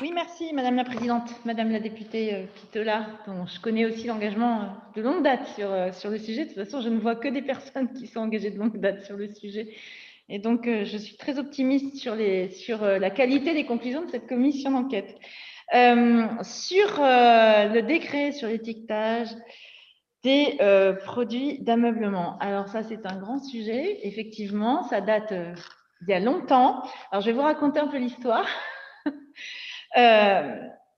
Oui, merci Madame la Présidente, Madame la députée euh, Pitola, dont je connais aussi l'engagement euh, de longue date sur, sur le sujet. De toute façon, je ne vois que des personnes qui sont engagées de longue date sur le sujet. Et donc, euh, je suis très optimiste sur, les, sur euh, la qualité des conclusions de cette commission d'enquête. Euh, sur le décret sur l'étiquetage des produits d'ameublement. Alors ça, c'est un grand sujet. Effectivement, ça date d'il y a longtemps. Alors, je vais vous raconter un peu l'histoire.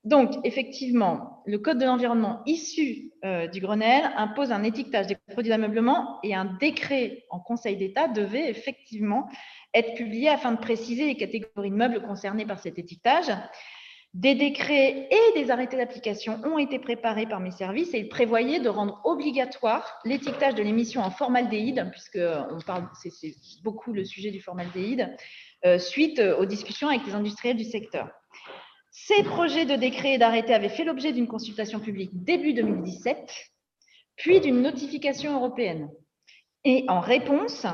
Donc, effectivement, le Code de l'environnement issu euh, du Grenelle impose un étiquetage des produits d'ameublement et un décret en Conseil d'État devait effectivement être publié afin de préciser les catégories de meubles concernés par cet étiquetage. Des décrets et des arrêtés d'application ont été préparés par mes services et ils prévoyaient de rendre obligatoire l'étiquetage de l'émission en formaldéhyde, puisque on parle, c'est beaucoup le sujet du formaldéhyde, euh, suite aux discussions avec les industriels du secteur. Ces projets de décret et d'arrêté avaient fait l'objet d'une consultation publique début 2017, puis d'une notification européenne. Et en réponse,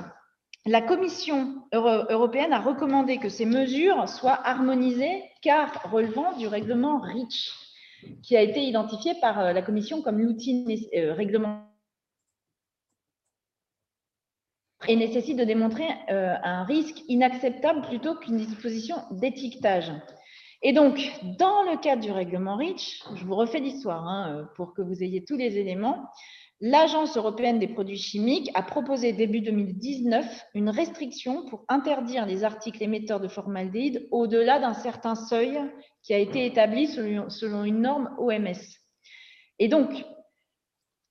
la Commission européenne a recommandé que ces mesures soient harmonisées car relevant du règlement REACH, qui a été identifié par euh, la Commission comme l'outil euh, réglementaire et nécessite de démontrer euh, un risque inacceptable plutôt qu'une disposition d'étiquetage. Et donc, dans le cadre du règlement REACH, je vous refais l'histoire hein, pour que vous ayez tous les éléments, l'Agence européenne des produits chimiques a proposé début 2019 une restriction pour interdire les articles émetteurs de formaldéhyde au-delà d'un certain seuil qui a été établi selon une norme OMS. Et donc,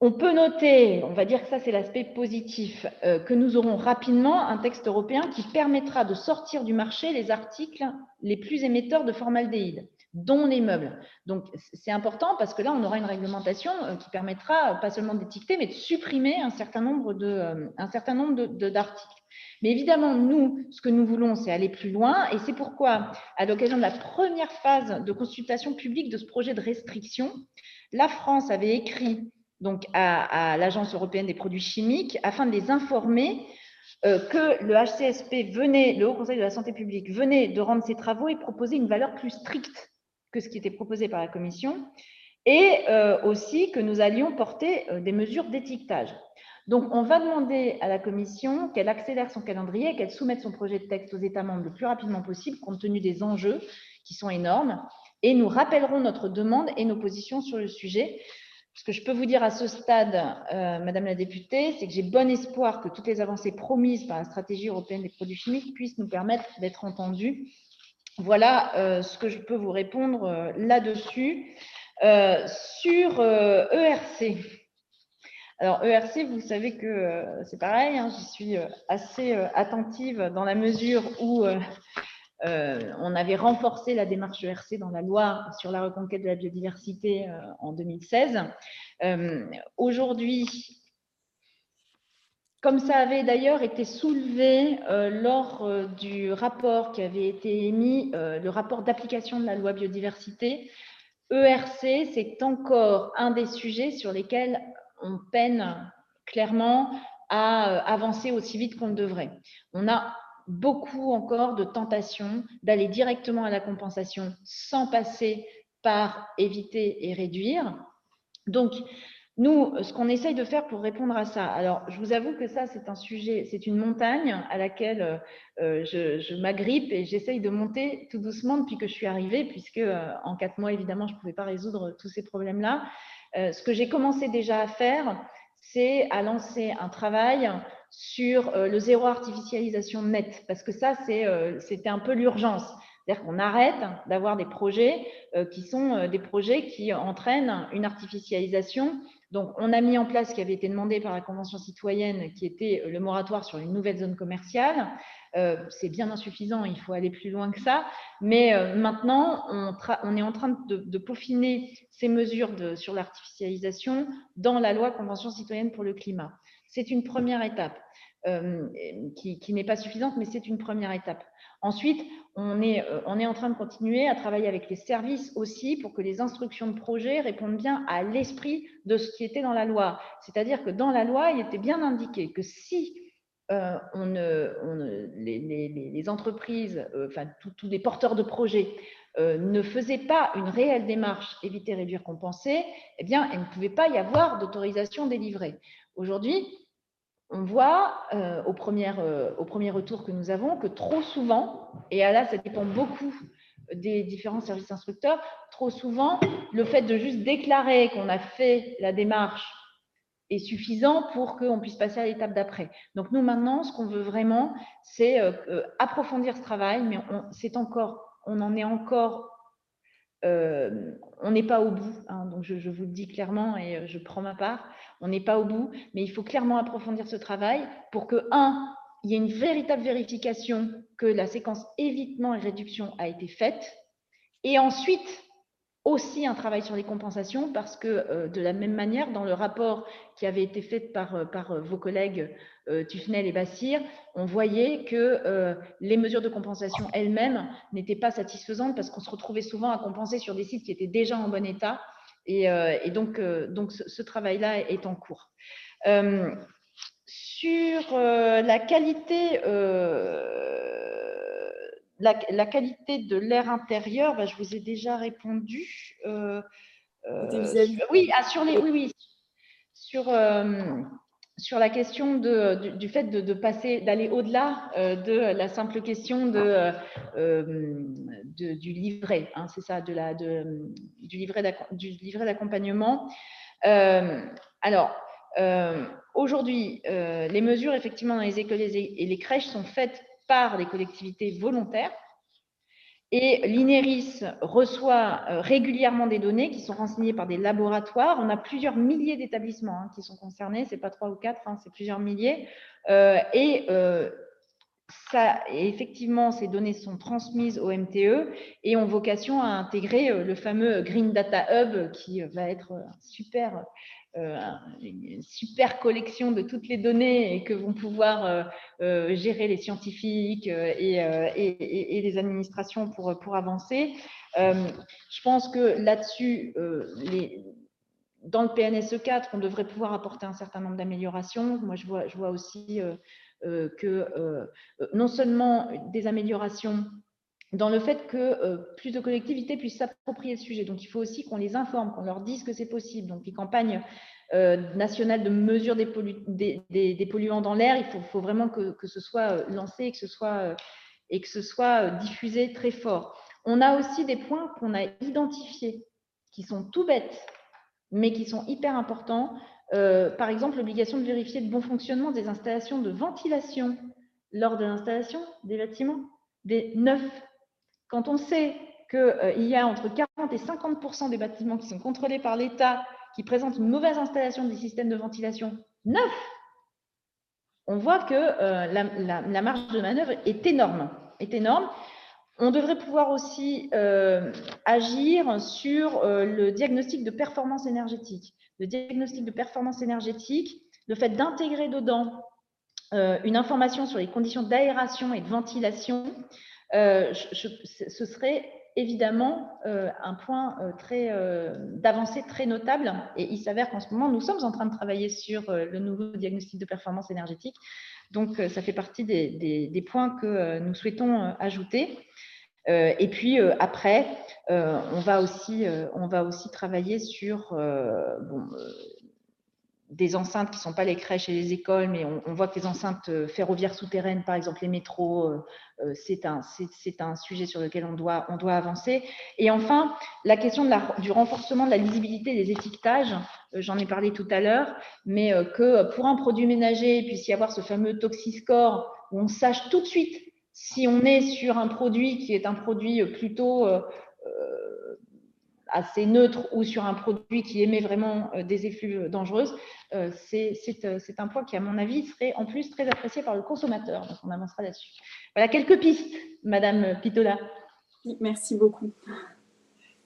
on peut noter, on va dire que ça c'est l'aspect positif, euh, que nous aurons rapidement un texte européen qui permettra de sortir du marché les articles les plus émetteurs de formaldéhyde, dont les meubles. Donc c'est important parce que là on aura une réglementation euh, qui permettra pas seulement d'étiqueter, mais de supprimer un certain nombre de, euh, un certain nombre d'articles. Mais évidemment, nous, ce que nous voulons, c'est aller plus loin. Et c'est pourquoi, à l'occasion de la première phase de consultation publique de ce projet de restriction, la France avait écrit donc à, l'Agence européenne des produits chimiques, afin de les informer euh, que le HCSP venait, le Haut Conseil de la santé publique venait de rendre ses travaux et proposer une valeur plus stricte que ce qui était proposé par la Commission, et euh, aussi que nous allions porter euh, des mesures d'étiquetage. Donc, on va demander à la Commission qu'elle accélère son calendrier, qu'elle soumette son projet de texte aux États membres le plus rapidement possible, compte tenu des enjeux qui sont énormes, et nous rappellerons notre demande et nos positions sur le sujet. Ce que je peux vous dire à ce stade, euh, Madame la députée, c'est que j'ai bon espoir que toutes les avancées promises par la stratégie européenne des produits chimiques puissent nous permettre d'être entendues. Voilà euh, ce que je peux vous répondre euh, là-dessus. sur ERC, e alors ERC, vous savez que c'est pareil, hein, j'y suis assez attentive dans la mesure où euh, on avait renforcé la démarche ERC dans la loi sur la reconquête de la biodiversité euh, en 2016. Euh, aujourd'hui, comme ça avait d'ailleurs été soulevé lors du rapport qui avait été émis, le rapport d'application de la loi biodiversité, ERC, c'est encore un des sujets sur lesquels on peine clairement à avancer aussi vite qu'on le devrait. On a beaucoup encore de tentations d'aller directement à la compensation sans passer par éviter et réduire. Donc, nous, ce qu'on essaye de faire pour répondre à ça, alors je vous avoue que ça, c'est un sujet, c'est une montagne à laquelle euh, je, m'agrippe et j'essaye de monter tout doucement depuis que je suis arrivée, puisque euh, en quatre mois, évidemment, je ne pouvais pas résoudre tous ces problèmes-là. Euh, ce que j'ai commencé déjà à faire, c'est à lancer un travail sur le zéro artificialisation net, parce que ça, c'était un peu l'urgence. C'est-à-dire qu'on arrête d'avoir des projets qui sont des projets qui entraînent une artificialisation donc, on a mis en place ce qui avait été demandé par la Convention citoyenne, qui était le moratoire sur une nouvelle zone commerciale. Euh, c'est bien insuffisant, il faut aller plus loin que ça. Mais euh, maintenant, on, est en train de, peaufiner ces mesures sur l'artificialisation dans la loi Convention citoyenne pour le climat. C'est une première étape. Euh, qui, n'est pas suffisante, mais c'est une première étape. Ensuite, on est, euh, on est en train de continuer à travailler avec les services aussi pour que les instructions de projet répondent bien à l'esprit de ce qui était dans la loi. C'est-à-dire que dans la loi, il était bien indiqué que si euh, les, entreprises, enfin tous les porteurs de projets ne faisaient pas une réelle démarche éviter, réduire, compenser, eh bien, il ne pouvait pas y avoir d'autorisation délivrée. Aujourd'hui, on voit euh, au, premier, euh, au, premier, retour que nous avons que trop souvent, et là ça dépend beaucoup des différents services instructeurs, trop souvent le fait de juste déclarer qu'on a fait la démarche est suffisant pour qu'on puisse passer à l'étape d'après. Donc nous maintenant, ce qu'on veut vraiment, c'est euh, approfondir ce travail, mais c'est encore, on en est encore euh, on n'est pas au bout, hein, donc je, vous le dis clairement et euh, je prends ma part, on n'est pas au bout, mais il faut clairement approfondir ce travail pour que, un, il y ait une véritable vérification que la séquence évitement et réduction a été faite, et ensuite, aussi un travail sur les compensations parce que euh, de la même manière, dans le rapport qui avait été fait par, euh, par euh, vos collègues Tufnel et Bassir, on voyait que les mesures de compensation elles-mêmes n'étaient pas satisfaisantes parce qu'on se retrouvait souvent à compenser sur des sites qui étaient déjà en bon état. Et, donc, donc ce, ce travail-là est en cours. sur la qualité la, qualité de l'air intérieur, bah, je vous ai déjà répondu. Euh, euh, oui, ah, sur les, oui, oui, sur, euh, sur la question de, du, fait de, passer, d'aller au-delà de la simple question de, du livret, hein, c'est ça, de la, de, du livret d'accompagnement. alors, aujourd'hui, les mesures effectivement dans les écoles et les crèches sont faites par les collectivités volontaires. Et l'INERIS reçoit euh, régulièrement des données qui sont renseignées par des laboratoires. On a plusieurs milliers d'établissements hein, qui sont concernés, c'est pas trois ou quatre, hein, c'est plusieurs milliers. Euh, et euh, ça, effectivement, ces données sont transmises au MTE et ont vocation à intégrer le fameux Green Data Hub qui va être un super une super collection de toutes les données que vont pouvoir euh, euh, gérer les scientifiques et, les administrations pour, avancer. je pense que là-dessus, dans le PNSE 4, on devrait pouvoir apporter un certain nombre d'améliorations. Moi, je vois aussi que non seulement des améliorations dans le fait que plus de collectivités puissent s'approprier le sujet. Donc, il faut aussi qu'on les informe, qu'on leur dise que c'est possible. Donc, les campagnes nationales de mesure des, polluants dans l'air, il faut, vraiment que, ce soit lancé et que ce soit, et que ce soit diffusé très fort. On a aussi des points qu'on a identifiés, qui sont tout bêtes, mais qui sont hyper importants. par exemple, l'obligation de vérifier le bon fonctionnement des installations de ventilation lors de l'installation des bâtiments, des neufs quand on sait qu'il euh, y a entre 40 et 50% des bâtiments qui sont contrôlés par l'État qui présentent une mauvaise installation des systèmes de ventilation neufs, on voit que euh, la, marge de manœuvre est énorme. On devrait pouvoir aussi euh, agir sur le diagnostic de performance énergétique. Le diagnostic de performance énergétique, le fait d'intégrer dedans une information sur les conditions d'aération et de ventilation, euh, ce serait évidemment euh, un point euh, d'avancée très notable. Et il s'avère qu'en ce moment, nous sommes en train de travailler sur le nouveau diagnostic de performance énergétique. Donc, ça fait partie des, points que nous souhaitons ajouter. et puis après, on, va aussi, on va aussi travailler sur bon, des enceintes qui ne sont pas les crèches et les écoles, mais on, voit que les enceintes euh, ferroviaires souterraines, par exemple les métros, euh, euh, c'est un, un, sujet sur lequel on doit, on doit avancer. Et enfin, la question de la, du renforcement de la lisibilité des étiquetages, j'en ai parlé tout à l'heure, mais que pour un produit ménager, il puisse y avoir ce fameux Toxiscore, où on sache tout de suite si on est sur un produit qui est un produit plutôt assez neutre ou sur un produit qui émet vraiment euh, des effluves dangereuses, euh, euh, c'est un point qui, à mon avis, serait en plus très apprécié par le consommateur. Donc, on avancera là-dessus. Voilà quelques pistes, Madame Pitola. Merci beaucoup.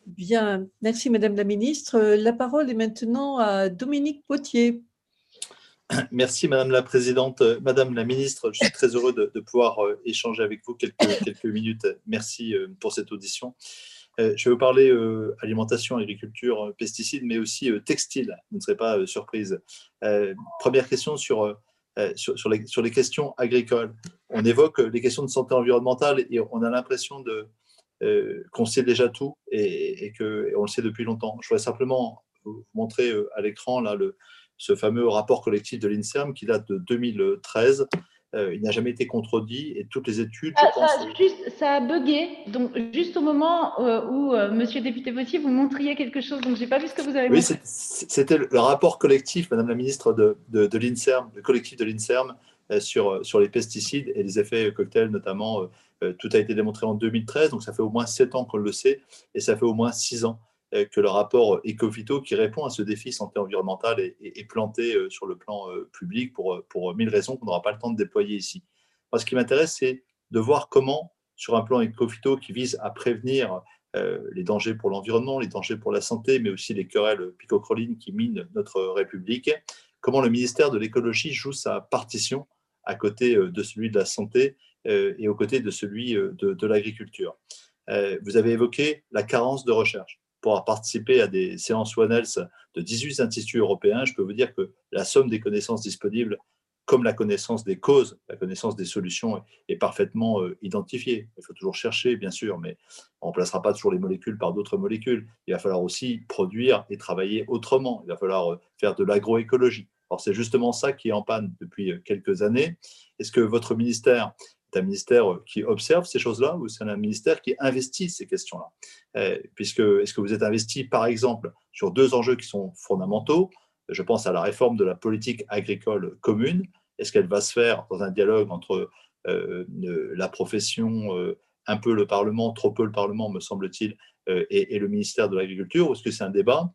Bien, merci Madame la Ministre. La parole est maintenant à Dominique Potier. Merci Madame la Présidente. Madame la Ministre, je suis très heureux de, de pouvoir échanger avec vous quelques, quelques minutes. Merci pour cette audition. Euh, je vais vous parler euh, alimentation, agriculture, euh, pesticides, mais aussi textile. Vous ne serez pas surprise. première question sur, sur, les, questions agricoles. On évoque les questions de santé environnementale et on a l'impression qu'on sait déjà tout et, et qu'on le sait depuis longtemps. Je voudrais simplement vous montrer à l'écran là, le, ce fameux rapport collectif de l'INSERM qui date de 2013 euh, il n'a jamais été contredit et toutes les études. Ah, ça, ça, a bugué. Donc, juste au moment euh, où, euh, monsieur le député Vautier, vous montriez quelque chose, donc je n'ai pas vu ce que vous avez montré. Oui, c'était le rapport collectif, madame la ministre, de, de, l'INSERM, le collectif de l'INSERM sur, sur les pesticides et les effets cocktails, notamment. tout a été démontré en 2013, donc ça fait au moins sept ans qu'on le sait et ça fait au moins six ans euh, que le rapport Ecovito, qui répond à ce défi santé environnementale, est, planté euh, sur le plan euh, public pour, pour mille raisons qu'on n'aura pas le temps de déployer ici. ce qui m'intéresse, c'est de voir comment, sur un plan Ecovito qui vise à prévenir les dangers pour l'environnement, les dangers pour la santé, mais aussi les querelles picocrolines qui minent notre République, comment le ministère de l'écologie joue sa partition à côté de celui de la santé et aux côtés de celui de l'agriculture. Vous avez évoqué la carence de recherche pour participer à des séances One Health de 18 instituts européens, je peux vous dire que la somme des connaissances disponibles, comme la connaissance des causes, la connaissance des solutions, est parfaitement euh, identifiée. Il faut toujours chercher, bien sûr, mais on ne remplacera pas toujours les molécules par d'autres molécules. Il va falloir aussi produire et travailler autrement. Il va falloir euh, faire de l'agroécologie. Alors c'est justement ça qui est en panne depuis euh, quelques années. Est-ce que votre ministère un ministère qui observe ces choses-là ou c'est un ministère qui investit ces questions-là? Euh, Puisque, est-ce que vous êtes investi, par exemple, sur deux enjeux qui sont fondamentaux? Je pense à la réforme de la politique agricole commune. Est-ce qu'elle va se faire dans un dialogue entre euh, la profession, euh, un peu le Parlement, trop peu le Parlement, me semble-t-il, et, le ministère de l'Agriculture? Ou est-ce que c'est un débat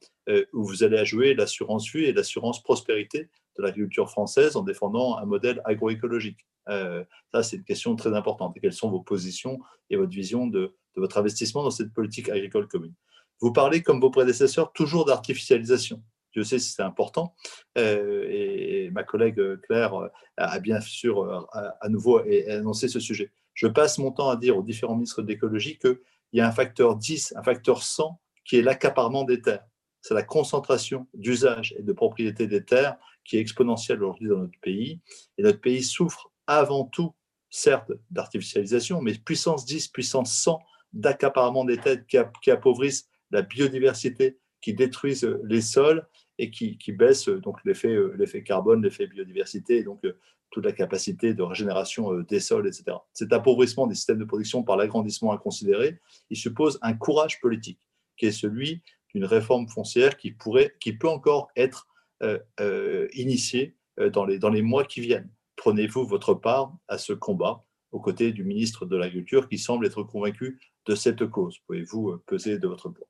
où vous allez jouer l'assurance vue et l'assurance prospérité de l'agriculture française en défendant un modèle agroécologique? euh, Ça, c'est une question très importante. Quelles sont vos positions et votre vision de, votre investissement dans cette politique agricole commune? Vous parlez, comme vos prédécesseurs, toujours d'artificialisation. Je sais si c'est important. Euh, et ma collègue Claire a bien sûr à, nouveau annoncé ce sujet. Je passe mon temps à dire aux différents ministres de l'écologie qu'il y a un facteur 10, un facteur 100 qui est l'accaparement des terres. C'est la concentration d'usage et de propriété des terres qui est exponentielle aujourd'hui dans notre pays. Et notre pays souffre avant tout, certes, d'artificialisation, mais puissance 10, puissance 100 d'accaparement des têtes qui, appauvrissent la biodiversité, qui détruisent les sols et qui, baissent donc l'effet carbone, l'effet biodiversité, et donc toute la capacité de régénération des sols, etc. Cet appauvrissement des systèmes de production par l'agrandissement inconsidéré, il suppose un courage politique, qui est celui d'une réforme foncière qui, pourrait, qui peut encore être euh, euh, initié euh, dans les, dans les mois qui viennent. Prenez-vous votre part à ce combat aux côtés du ministre de l'Agriculture qui semble être convaincu de cette cause. Pouvez-vous peser de votre poids?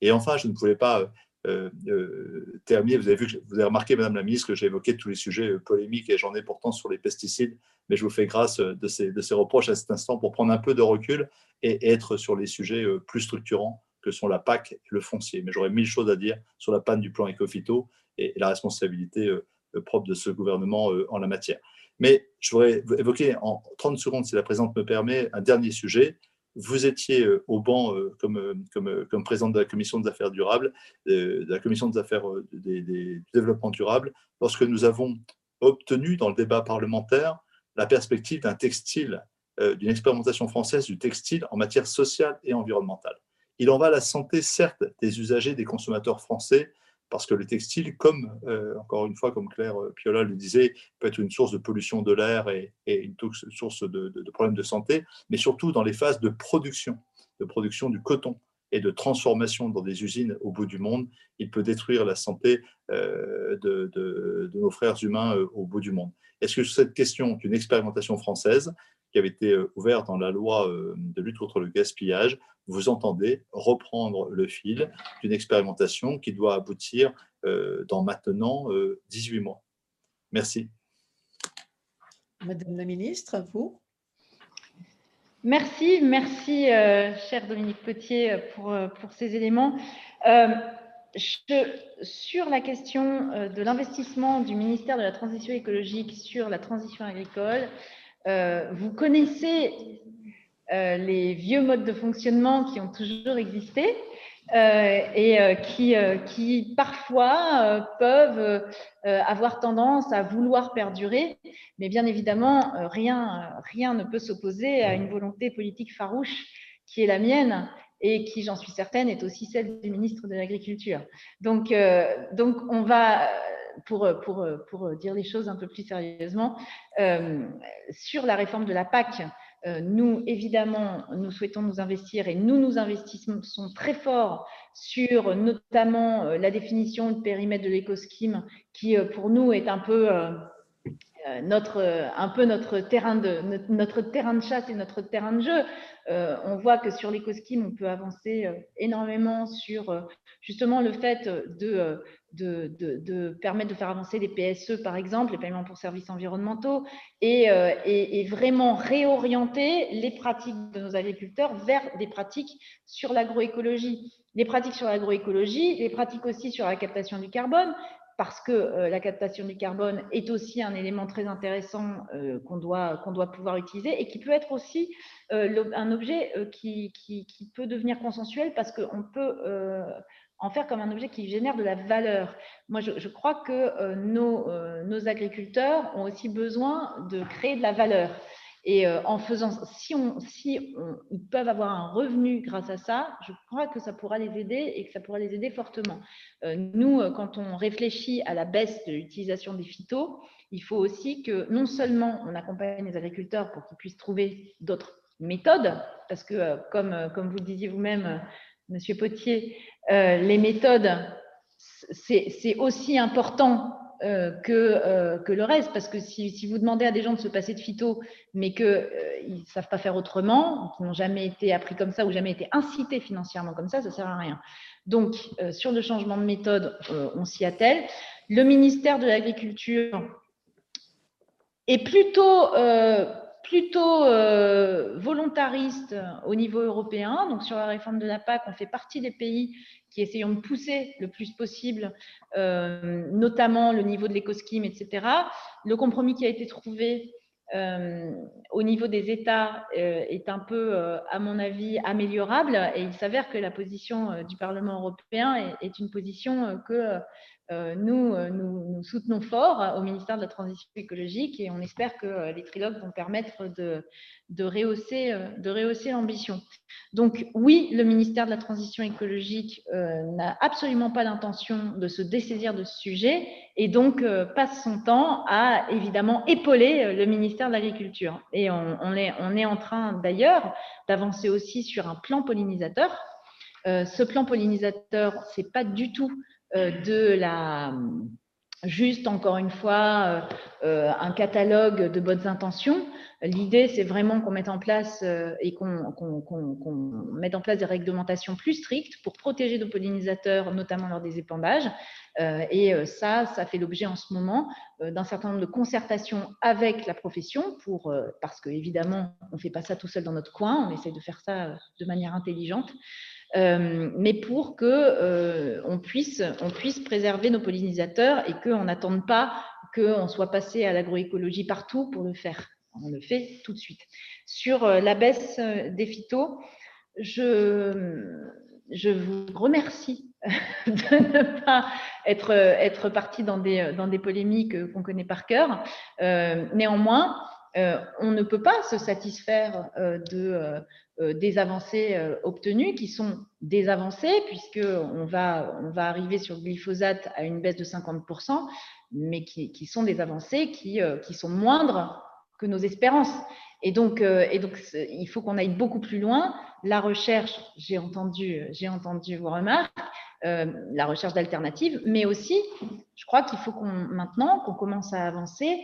Et enfin, je ne voulais pas terminer. Vous avez, vu, vous avez remarqué, Madame la Ministre, que j'ai évoqué tous les sujets polémiques et j'en ai pourtant sur les pesticides, mais je vous fais grâce de ces, de ces reproches à cet instant pour prendre un peu de recul et être sur les sujets plus structurants que sont la PAC et le foncier. Mais j'aurais mille choses à dire sur la panne du plan Ecofito et, la responsabilité euh, euh, propre de ce gouvernement euh, en la matière. Mais je voudrais évoquer en 30 secondes, si la présidente me permet, un dernier sujet. Vous étiez au banc comme, comme, comme présidente de la commission des affaires durables, de la commission des affaires du développement durable, lorsque nous avons obtenu dans le débat parlementaire la perspective d'un textile, d'une expérimentation française du textile en matière sociale et environnementale. Il en va la santé, certes, des usagers, des consommateurs français, parce que le textile, comme, encore une fois, comme Claire Piola le disait, peut être une source de pollution de l'air et, une source de, problèmes de santé, mais surtout dans les phases de production, de production du coton et de transformation dans des usines au bout du monde, il peut détruire la santé euh, de, nos frères humains euh, au bout du monde. Est-ce que cette question d'une expérimentation française? Qui avait été euh, ouverte dans la loi de lutte contre le gaspillage, vous entendez reprendre le fil d'une expérimentation qui doit aboutir dans maintenant 18 mois Merci. Madame la ministre, vous Merci, merci, euh, cher Dominique Potier, pour, euh, pour ces éléments. Euh, sur la question de l'investissement du ministère de la Transition écologique sur la transition agricole, vous connaissez les vieux modes de fonctionnement qui ont toujours existé. Euh, et euh, qui, euh, qui parfois peuvent avoir tendance à vouloir perdurer, mais bien évidemment, rien, rien ne peut s'opposer à une volonté politique farouche qui est la mienne et qui, j'en suis certaine, est aussi celle du ministre de l'Agriculture. Donc, donc, on va, pour, pour, pour dire les choses un peu plus sérieusement, sur la réforme de la PAC, euh, nous, évidemment, nous souhaitons nous investir et nous nous investissons très fort sur notamment euh, la définition de périmètre de l'écoscheme qui, euh, pour nous, est un peu notre, un peu notre terrain de, notre terrain de chasse et notre terrain de jeu. on voit que sur l'écoscheme, on peut avancer énormément sur justement le fait de de, permettre de faire avancer les PSE, par exemple, les paiements pour services environnementaux, euh, et, vraiment réorienter les pratiques de nos agriculteurs vers des pratiques sur l'agroécologie. Les pratiques sur l'agroécologie, les pratiques aussi sur la captation du carbone, parce que euh, la captation du carbone est aussi un élément très intéressant euh, qu'on doit, doit pouvoir utiliser et qui peut être aussi un objet qui, qui, qui, peut devenir consensuel parce qu'on peut en faire comme un objet qui génère de la valeur. Moi, je, crois que euh, nos, euh, nos, agriculteurs ont aussi besoin de créer de la valeur. Et euh, en faisant, si, on, ils peuvent avoir un revenu grâce à ça, je crois que ça pourra les aider et que ça pourra les aider fortement. nous, quand on réfléchit à la baisse de l'utilisation des phytos, il faut aussi que non seulement on accompagne les agriculteurs pour qu'ils puissent trouver d'autres méthodes, parce que comme, comme vous le disiez vous-même, Monsieur Potier, euh, les méthodes, c'est aussi important euh, que, euh, que, le reste, parce que si, vous demandez à des gens de se passer de phyto, mais qu'ils ne savent pas faire autrement, qu'ils n'ont jamais été appris comme ça ou jamais été incités financièrement comme ça, ça ne sert à rien. Donc, sur le changement de méthode, on s'y attelle. Le ministère de l'Agriculture est plutôt plutôt euh, volontariste au niveau européen. Donc, sur la réforme de la PAC, on fait partie des pays qui essayons de pousser le plus possible, euh, notamment le niveau de l'écoscheme, etc. Le compromis qui a été trouvé euh, au niveau des États est un peu, à mon avis, améliorable. Et il s'avère que la position du Parlement européen est, une position que nous, euh, nous, soutenons fort au ministère de la Transition écologique et on espère que euh, les trilogues vont permettre de, rehausser, l'ambition. Donc oui, le ministère de la Transition écologique n'a absolument pas l'intention de se dessaisir de ce sujet et donc passe son temps à évidemment épauler le ministère de l'Agriculture. Et on, est, en train d'ailleurs d'avancer aussi sur un plan pollinisateur. ce plan pollinisateur, c'est pas du tout euh, de la juste encore une fois euh, euh, un catalogue de bonnes intentions. L'idée, c'est vraiment qu'on mette en place et qu'on mette en place des réglementations plus strictes pour protéger nos pollinisateurs, notamment lors des épandages. et ça, ça fait l'objet en ce moment d'un certain nombre de concertations avec la profession, pour, parce qu'évidemment, on ne fait pas ça tout seul dans notre coin, on essaie de faire ça de manière intelligente. Euh, mais pour que euh, on, puisse, on puisse préserver nos pollinisateurs et qu'on n'attende pas qu'on soit passé à l'agroécologie partout pour le faire. On le fait tout de suite. Sur euh, la baisse des phytos, je, je vous remercie de ne pas être, être parti dans des, dans des polémiques qu'on connaît par cœur. néanmoins, on ne peut pas se satisfaire de, des avancées obtenues qui sont des avancées puisqu'on va, on va arriver sur le glyphosate à une baisse de 50%, mais qui, sont des avancées qui, sont moindres que nos espérances. Et donc, et donc il faut qu'on aille beaucoup plus loin. La recherche, j'ai entendu vos remarques, la recherche d'alternatives, mais aussi, je crois qu'il faut qu'on maintenant commence à avancer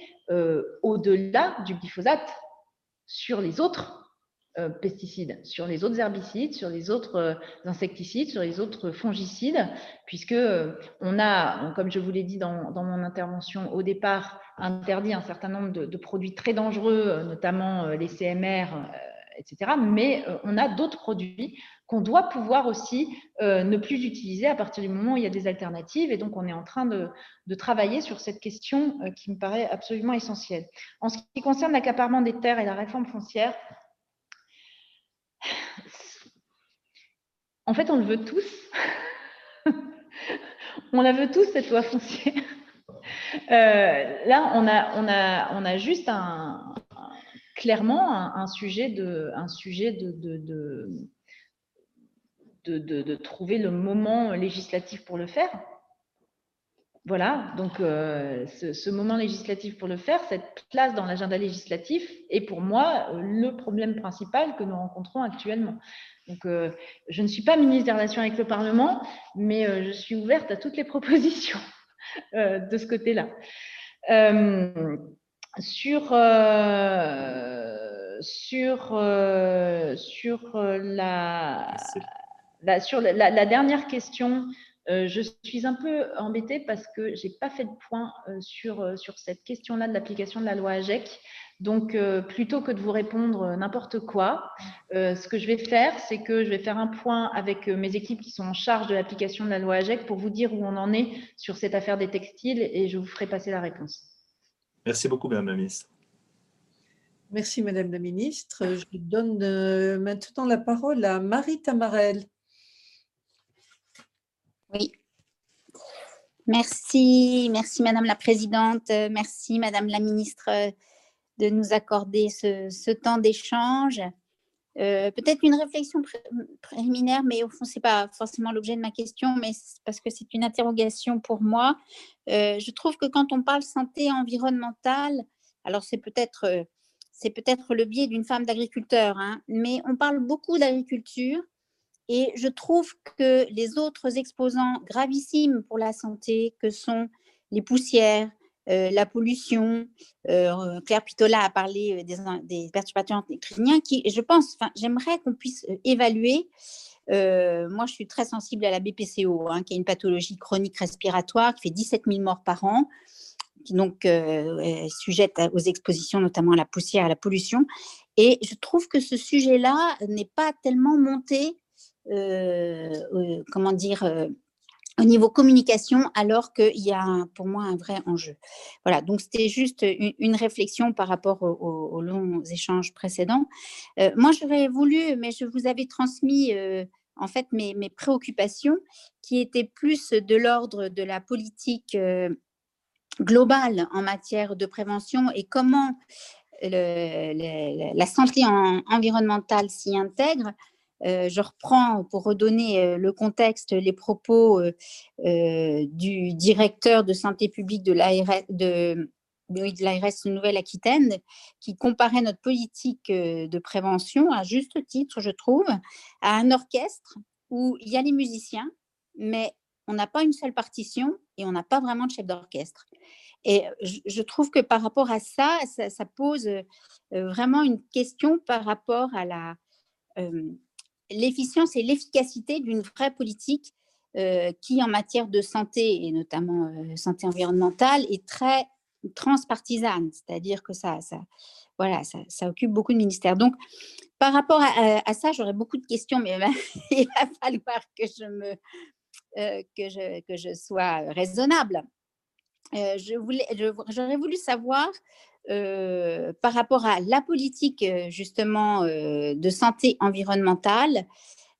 au-delà du glyphosate sur les autres euh, pesticides, sur les autres herbicides, sur les autres euh, insecticides, sur les autres fongicides, puisque euh, on a, comme je vous l'ai dit dans, mon intervention au départ, interdit un certain nombre de, produits très dangereux, notamment les CMR, Mais on a d'autres produits qu'on doit pouvoir aussi ne plus utiliser à partir du moment où il y a des alternatives. Et donc, on est en train de, travailler sur cette question qui me paraît absolument essentielle. En ce qui concerne l'accaparement des terres et la réforme foncière, en fait, on le veut tous. on la veut tous, cette loi foncière. Euh, là, on a juste un, clairement un, sujet de, trouver le moment législatif pour le faire. Voilà, donc euh, ce, moment législatif pour le faire, cette place dans l'agenda législatif est pour moi le problème principal que nous rencontrons actuellement. Donc, euh, je ne suis pas ministre des Relations avec le Parlement, mais euh, je suis ouverte à toutes les propositions de ce côté-là. Sur sur, sur, la, sur la, dernière question euh, je suis un peu embêtée parce que je n'ai pas fait de point euh, sur, euh, sur cette question-là de l'application de la loi AGEC. Donc, plutôt que de vous répondre n'importe quoi, ce que je vais faire, c'est que je vais faire un point avec mes équipes qui sont en charge de l'application de la loi AGEC pour vous dire où on en est sur cette affaire des textiles et je vous ferai passer la réponse. Merci beaucoup, Madame la Ministre. Merci, Madame la Ministre. Je donne maintenant la parole à Marie Tamarel. Oui. Merci, merci Madame la Présidente, merci Madame la Ministre de nous accorder ce, temps d'échange. Euh, peut-être une réflexion préliminaire, mais au fond, ce n'est pas forcément l'objet de ma question, mais parce que c'est une interrogation pour moi. Euh, je trouve que quand on parle santé environnementale, alors c'est peut-être c'est peut-être le biais d'une femme d'agriculteur, hein, mais on parle beaucoup d'agriculture et je trouve que les autres exposants gravissimes pour la santé, que sont les poussières, euh, la pollution, euh, Claire Pitola a parlé euh, des, perturbateurs endocriniens, qui, je pense, j'aimerais qu'on puisse évaluer. moi, je suis très sensible à la BPCO, hein, qui est une pathologie chronique respiratoire qui fait 17 000 morts par an, qui donc est sujette aux expositions, notamment à la poussière, à la pollution. Et je trouve que ce sujet-là n'est pas tellement monté euh, euh, comment dire, euh, au niveau communication, alors qu'il y a pour moi un vrai enjeu. Voilà, donc c'était juste une, réflexion par rapport aux, longs échanges précédents. moi, j'aurais voulu, mais je vous avais transmis en fait mes, préoccupations qui étaient plus de l'ordre de la politique globale en matière de prévention et comment la santé environnementale s'y intègre euh, je reprends pour redonner euh, le contexte les propos euh, du directeur de santé publique de l'ARS de, de Nouvelle-Aquitaine, qui comparait notre politique de prévention, à juste titre, je trouve, à un orchestre où il y a les musiciens, mais on n'a pas une seule partition et on n'a pas vraiment de chef d'orchestre. Et je, trouve que par rapport à ça, ça, pose vraiment une question par rapport à la, l'efficience et l'efficacité d'une vraie politique euh, qui, en matière de santé, et notamment euh, santé environnementale, est très transpartisane, c'est-à-dire que ça, ça, voilà, ça, occupe beaucoup de ministères. Donc, par rapport à, ça, j'aurais beaucoup de questions, mais il va falloir que je, me, euh, que je, que je sois raisonnable. j'aurais voulu savoir euh, par rapport à la politique euh, justement euh, de santé environnementale,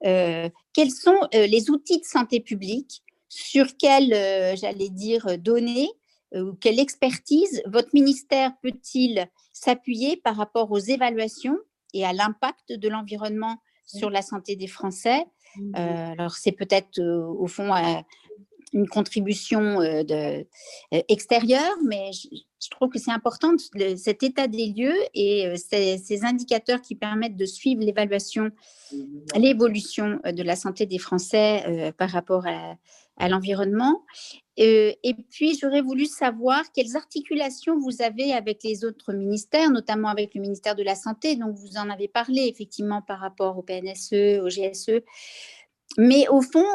quels sont les outils de santé publique sur quelles, j'allais dire, données ou quelle expertise votre ministère peut-il s'appuyer par rapport aux évaluations et à l'impact de l'environnement sur la santé des Français? Mmh. Euh, alors, c'est peut-être au fond une contribution de, extérieure, mais je, trouve que c'est important cet état des lieux et ces, indicateurs qui permettent de suivre l'évaluation, l'évolution de la santé des Français par rapport à, à l'environnement. et puis, j'aurais voulu savoir quelles articulations vous avez avec les autres ministères, notamment avec le ministère de la Santé. Donc, vous en avez parlé effectivement par rapport au PNSE, au GSE. Mais au fond,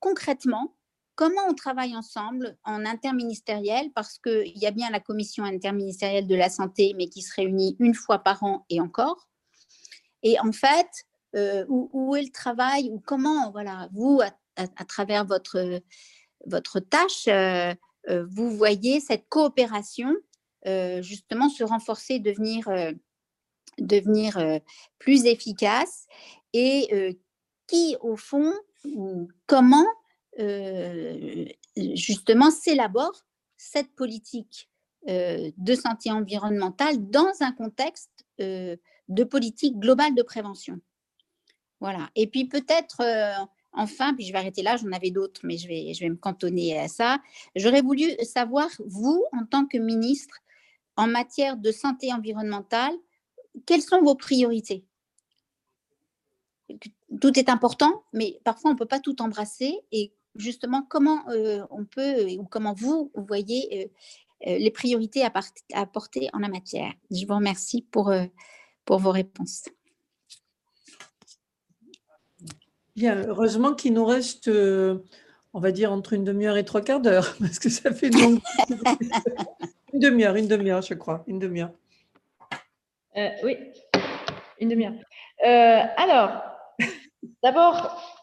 concrètement, comment on travaille ensemble en interministériel, parce qu'il y a bien la commission interministérielle de la santé, mais qui se réunit une fois par an et encore. Et en fait, euh, où, est le travail, ou comment, voilà, vous, à, travers votre, votre tâche, euh, euh, vous voyez cette coopération justement se renforcer, devenir, devenir plus efficace, et qui, au fond, comment euh, justement s'élabore cette politique euh, de santé environnementale dans un contexte euh, de politique globale de prévention. Voilà. Et puis peut-être, enfin, puis je vais arrêter là, j'en avais d'autres, mais je vais, je vais me cantonner à ça. J'aurais voulu savoir, vous, en tant que ministre, en matière de santé environnementale, quelles sont vos priorités? Tout est important, mais parfois on ne peut pas tout embrasser. Et justement comment euh, on peut ou comment vous, voyez euh, euh, les priorités à, apporter en la matière. Je vous remercie pour, pour vos réponses. Bien, heureusement qu'il nous reste, on va dire, entre une demi-heure et trois quarts d'heure, parce que ça fait une une demi-heure, une demi-heure, je crois, une demi-heure. oui, une demi-heure. alors, d'abord,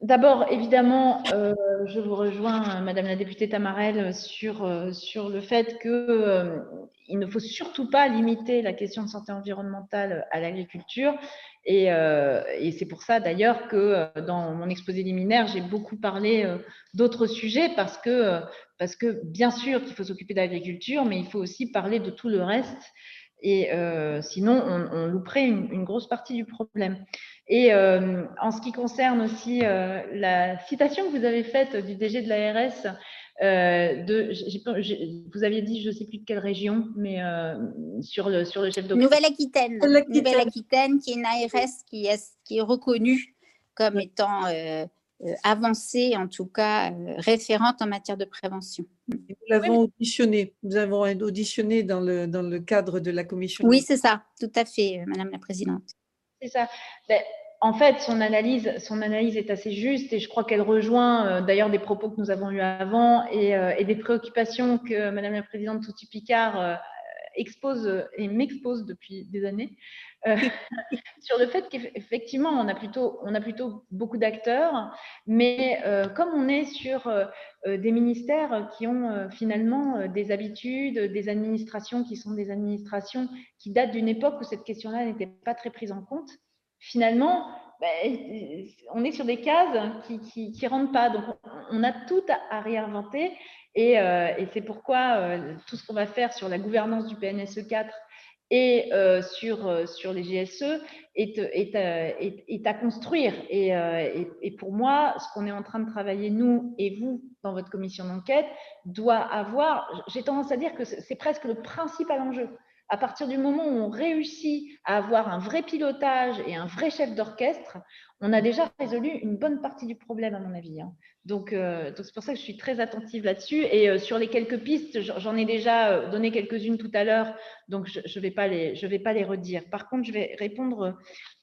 D'abord, évidemment, euh, je vous rejoins, Madame la députée Tamarel, sur, euh, sur le fait qu'il euh, ne faut surtout pas limiter la question de santé environnementale à l'agriculture. Et, et c'est pour ça, d'ailleurs, que dans mon exposé liminaire, j'ai beaucoup parlé d'autres sujets parce que, parce que, bien sûr, qu'il faut s'occuper de l'agriculture, mais il faut aussi parler de tout le reste. Et sinon, on, louperait une, une, grosse partie du problème. Et euh, en ce qui concerne aussi euh, la citation que vous avez faite du DG de l'ARS, euh, de, vous aviez dit, je ne sais plus de quelle région, mais sur, le, sur le chef d'opération. Nouvelle-Aquitaine. Nouvelle-Aquitaine, qui est une ARS qui est, qui est reconnue comme étant avancée, en tout cas référente en matière de prévention. Nous l'avons auditionné. Nous avons auditionné dans le, dans le cadre de la commission. Oui, c'est ça, tout à fait, Madame la Présidente. C'est ça. Ben, en fait, son analyse, son analyse est assez juste et je crois qu'elle rejoint euh, d'ailleurs des propos que nous avons eus avant et, euh, des préoccupations que Madame la Présidente Touti Picard euh, expose et m'expose depuis des années sur le fait qu'effectivement on a plutôt on a plutôt beaucoup d'acteurs, mais comme on est sur des ministères qui ont finalement des habitudes, des administrations qui sont des administrations qui datent d'une époque où cette question-là n'était pas très prise en compte finalement, ben, on est sur des cases qui ne rentrent pas. Donc, on a tout à, réinventer. Et, euh, c'est pourquoi euh, tout ce qu'on va faire sur la gouvernance du PNSE 4 et euh, sur, sur les GSE est, est, à construire. Et, et pour moi, ce qu'on est en train de travailler, nous et vous, dans votre commission d'enquête, doit avoir, j'ai tendance à dire que c'est presque le principal enjeu à partir du moment où on réussit à avoir un vrai pilotage et un vrai chef d'orchestre, on a déjà résolu une bonne partie du problème, à mon avis. Hein. Euh, donc, c'est pour ça que je suis très attentive là-dessus. Et euh, sur les quelques pistes, j'en ai déjà euh, donné quelques-unes tout à l'heure, donc je ne vais, pas les, vais pas les redire. Par contre, je vais répondre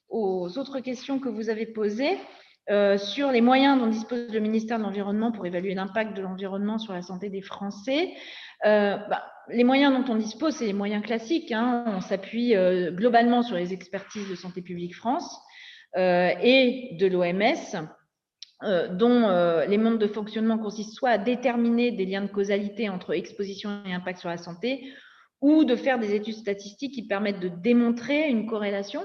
aux autres questions que vous avez posées. Sur les moyens dont dispose le ministère de l'Environnement pour évaluer l'impact de l'environnement sur la santé des Français. Bah, les moyens dont on dispose, c'est les moyens classiques. Hein. On s'appuie euh, globalement sur les expertises de Santé publique France euh, et de l'OMS, euh, dont les mondes de fonctionnement consistent soit à déterminer des liens de causalité entre exposition et impact sur la santé, ou de faire des études statistiques qui permettent de démontrer une corrélation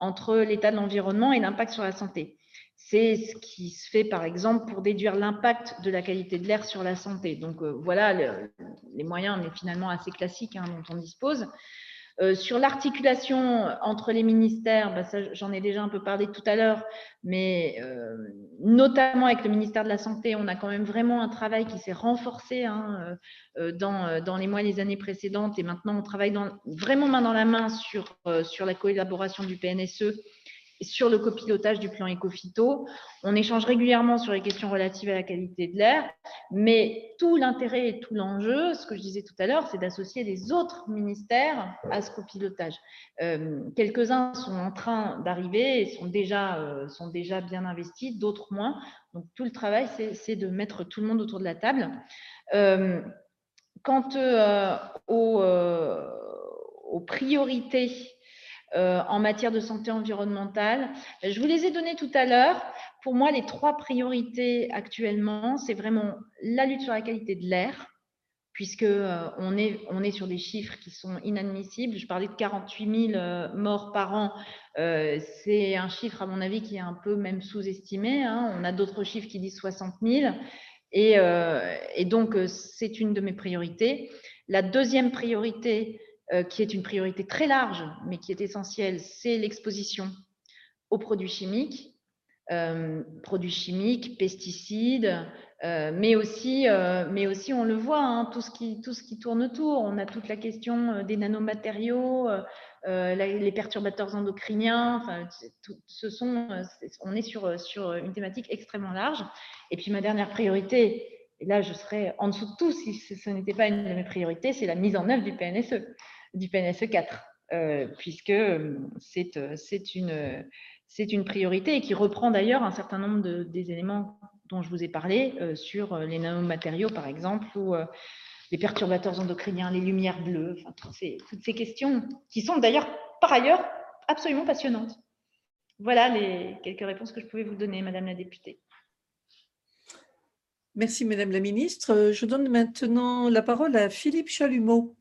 entre l'état de l'environnement et l'impact sur la santé. C'est ce qui se fait par exemple pour déduire l'impact de la qualité de l'air sur la santé. Donc euh, voilà les moyens, mais finalement assez classiques hein, dont on dispose. Euh, sur l'articulation entre les ministères, bah, j'en ai déjà un peu parlé tout à l'heure, mais euh, notamment avec le ministère de la Santé, on a quand même vraiment un travail qui s'est renforcé hein, dans, les mois et les années précédentes. Et maintenant, on travaille vraiment main dans la main sur, sur la collaboration du PNSE sur le copilotage du plan éco-phyto. On échange régulièrement sur les questions relatives à la qualité de l'air, mais tout l'intérêt et tout l'enjeu, ce que je disais tout à l'heure, c'est d'associer les autres ministères à ce copilotage. Euh, quelques-uns sont en train d'arriver et sont déjà, euh, sont déjà bien investis, d'autres moins. Donc tout le travail, c'est de mettre tout le monde autour de la table. Euh, quant aux priorités euh, en matière de santé environnementale. Je vous les ai données tout à l'heure. Pour moi, les trois priorités actuellement, c'est vraiment la lutte sur la qualité de l'air, puisque euh, on, est, on est sur des chiffres qui sont inadmissibles. Je parlais de 48 000 euh, morts par an. c'est un chiffre, à mon avis, qui est un peu même sous-estimé. Hein. On a d'autres chiffres qui disent 60 000. Et, et donc, c'est une de mes priorités. La deuxième priorité, euh, qui est une priorité très large, mais qui est essentielle, c'est l'exposition aux produits chimiques, euh, produits chimiques, pesticides, euh, mais, aussi, mais aussi, on le voit, hein, tout, ce qui, tout ce qui tourne autour. On a toute la question des nanomatériaux, les perturbateurs endocriniens. Enfin, ce sont, on est sur, sur une thématique extrêmement large. Et puis ma dernière priorité, et là je serais en dessous de tout si ce n'était pas une de mes priorités, c'est la mise en œuvre du PNSE du PNSE 4, euh, puisque euh, euh, c'est une, priorité et qui reprend d'ailleurs un certain nombre de, des éléments dont je vous ai parlé sur les nanomatériaux, par exemple, ou les perturbateurs endocriniens, les lumières bleues, toutes, ces, toutes ces questions qui sont d'ailleurs, par ailleurs, absolument passionnantes. Voilà les quelques réponses que je pouvais vous donner, Madame la députée. Merci, Madame la Ministre. Je donne maintenant la parole à Philippe Chalumeau.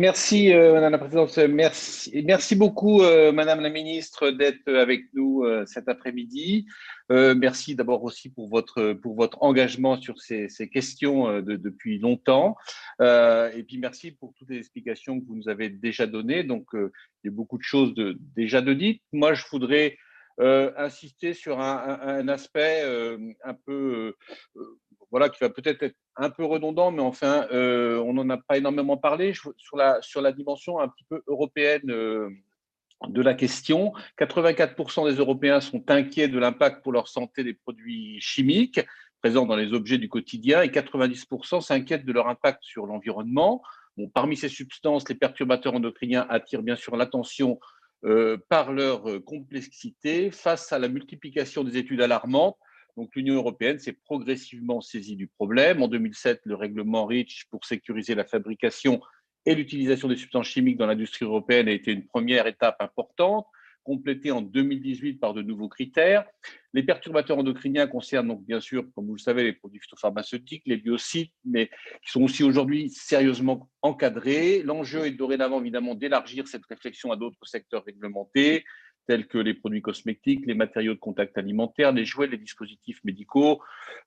Merci, euh, Madame la Présidente. Merci, beaucoup, euh, Madame la Ministre, d'être avec nous euh, cet après-midi. merci d'abord aussi pour votre, pour votre engagement sur ces, questions depuis longtemps. et puis, merci pour toutes les explications que vous nous avez déjà données. Donc, il y a beaucoup de choses de, déjà de dites. Moi, je voudrais insister sur un aspect un peu voilà, qui va peut-être être un peu redondant, mais enfin, euh, on n'en a pas énormément parlé sur la, dimension un petit peu européenne euh, de la question. 84% des Européens sont inquiets de l'impact pour leur santé des produits chimiques présents dans les objets du quotidien et 90% s'inquiètent de leur impact sur l'environnement. Parmi ces substances, les perturbateurs endocriniens attirent bien sûr l'attention euh, par leur complexité face à la multiplication des études alarmantes donc l'Union européenne s'est progressivement saisie du problème. En 2007, le règlement REACH pour sécuriser la fabrication et l'utilisation des substances chimiques dans l'industrie européenne a été une première étape importante, complétée en 2018 par de nouveaux critères. Les perturbateurs endocriniens concernent donc bien sûr, comme vous le savez, les produits phytopharmaceutiques, les biocides, mais qui sont aussi aujourd'hui sérieusement encadrés. L'enjeu est dorénavant évidemment d'élargir cette réflexion à d'autres secteurs réglementés, tels que les produits cosmétiques, les matériaux de contact alimentaire, les jouets, les dispositifs médicaux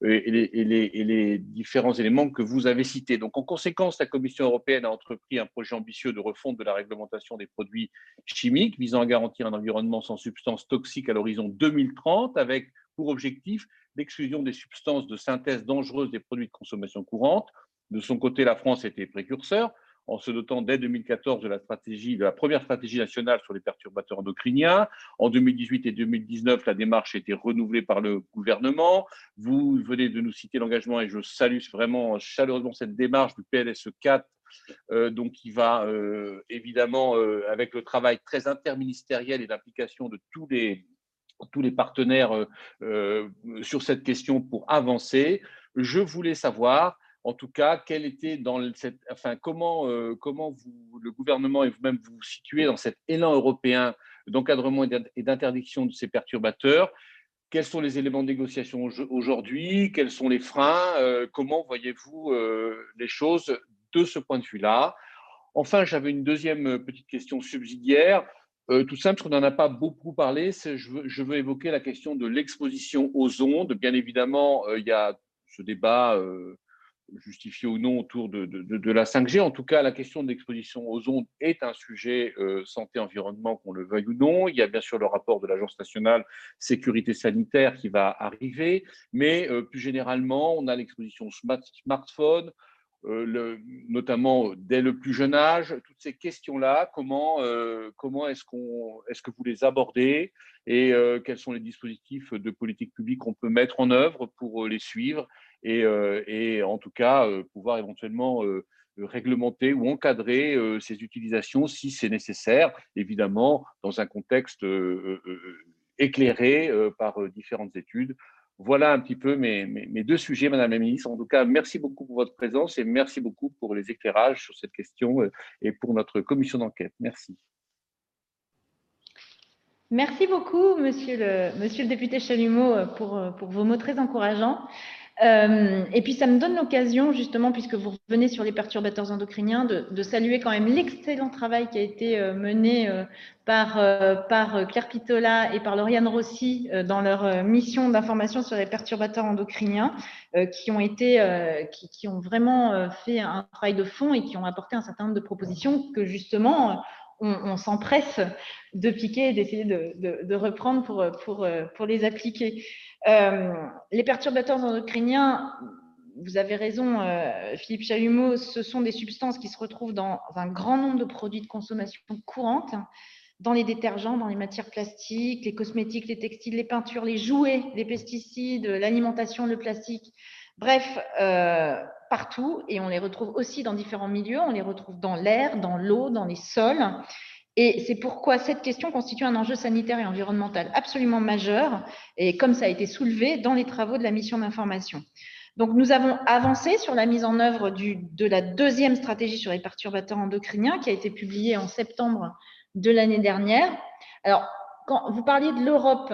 et les, différents éléments que vous avez cités. Donc, en conséquence, la Commission européenne a entrepris un projet ambitieux de refonte de la réglementation des produits chimiques visant à garantir un environnement sans substances toxiques à l'horizon 2030 avec pour objectif l'exclusion des substances de synthèse dangereuses des produits de consommation courante. De son côté, la France était précurseur en se dotant dès 2014 de la première stratégie nationale sur les perturbateurs endocriniens. En 2018 et 2019, la démarche a été renouvelée par le gouvernement. Vous venez de nous citer l'engagement et je salue vraiment chaleureusement cette démarche du PLSE 4 euh, donc qui va euh, évidemment, euh, avec le travail très interministériel et l'implication de tous les partenaires sur cette question pour avancer. Je voulais savoir en tout cas, quel était dans cette, enfin, comment, euh, comment vous, le gouvernement et vous-même vous situez dans cet élan européen d'encadrement et d'interdiction de ces perturbateurs? Quels sont les éléments de négociation aujourd'hui? Quels sont les freins? Euh, Comment voyez-vous euh, les choses de ce point de vue-là? Enfin, j'avais une deuxième petite question subsidiaire. tout simple, parce qu'on n'en a pas beaucoup parlé. Je veux, je veux, évoquer la question de l'exposition aux ondes. Bien évidemment, il y a ce débat justifié ou non autour de, de, la 5G. En tout cas, la question de l'exposition aux ondes est un sujet euh, santé-environnement, qu'on le veuille ou non. Il y a bien sûr le rapport de l'Agence nationale sécurité sanitaire qui va arriver, mais euh, plus généralement, on a l'exposition smartphone, euh, notamment dès le plus jeune âge, toutes ces questions-là, comment, comment est-ce, qu'on, est-ce que vous les abordez et quels sont les dispositifs de politique publique qu'on peut mettre en œuvre pour les suivre euh, et, en tout cas euh, pouvoir éventuellement euh, réglementer ou encadrer ces utilisations si c'est nécessaire, évidemment dans un contexte éclairé par différentes études. Voilà un petit peu mes, deux sujets, Madame la Ministre. En tout cas, merci beaucoup pour votre présence et merci beaucoup pour les éclairages sur cette question et pour notre commission d'enquête. Merci. Merci beaucoup, Monsieur le, député Chalumeau, pour vos mots très encourageants. Euh, et puis, ça me donne l'occasion, justement, puisque vous revenez sur les perturbateurs endocriniens, de, saluer quand même l'excellent travail qui a été euh, mené euh, par, par Claire Pitola et par Lauriane Rossi dans leur mission d'information sur les perturbateurs endocriniens, qui ont été, qui, qui, ont vraiment fait un travail de fond et qui ont apporté un certain nombre de propositions que, justement, on, s'empresse de piquer et d'essayer de, reprendre pour, les appliquer. Euh, les perturbateurs endocriniens, vous avez raison, euh, Philippe Chalumeau, ce sont des substances qui se retrouvent dans un grand nombre de produits de consommation courante, dans les détergents, dans les matières plastiques, les cosmétiques, les textiles, les peintures, les jouets, les pesticides, l'alimentation, le plastique. Bref, euh, partout, et on les retrouve aussi dans différents milieux, on les retrouve dans l'air, dans l'eau, dans les sols. Et c'est pourquoi cette question constitue un enjeu sanitaire et environnemental absolument majeur, et comme ça a été soulevé dans les travaux de la mission d'information. Donc, nous avons avancé sur la mise en œuvre de la deuxième stratégie sur les perturbateurs endocriniens qui a été publiée en septembre de l'année dernière. Alors, quand vous parliez de l'Europe,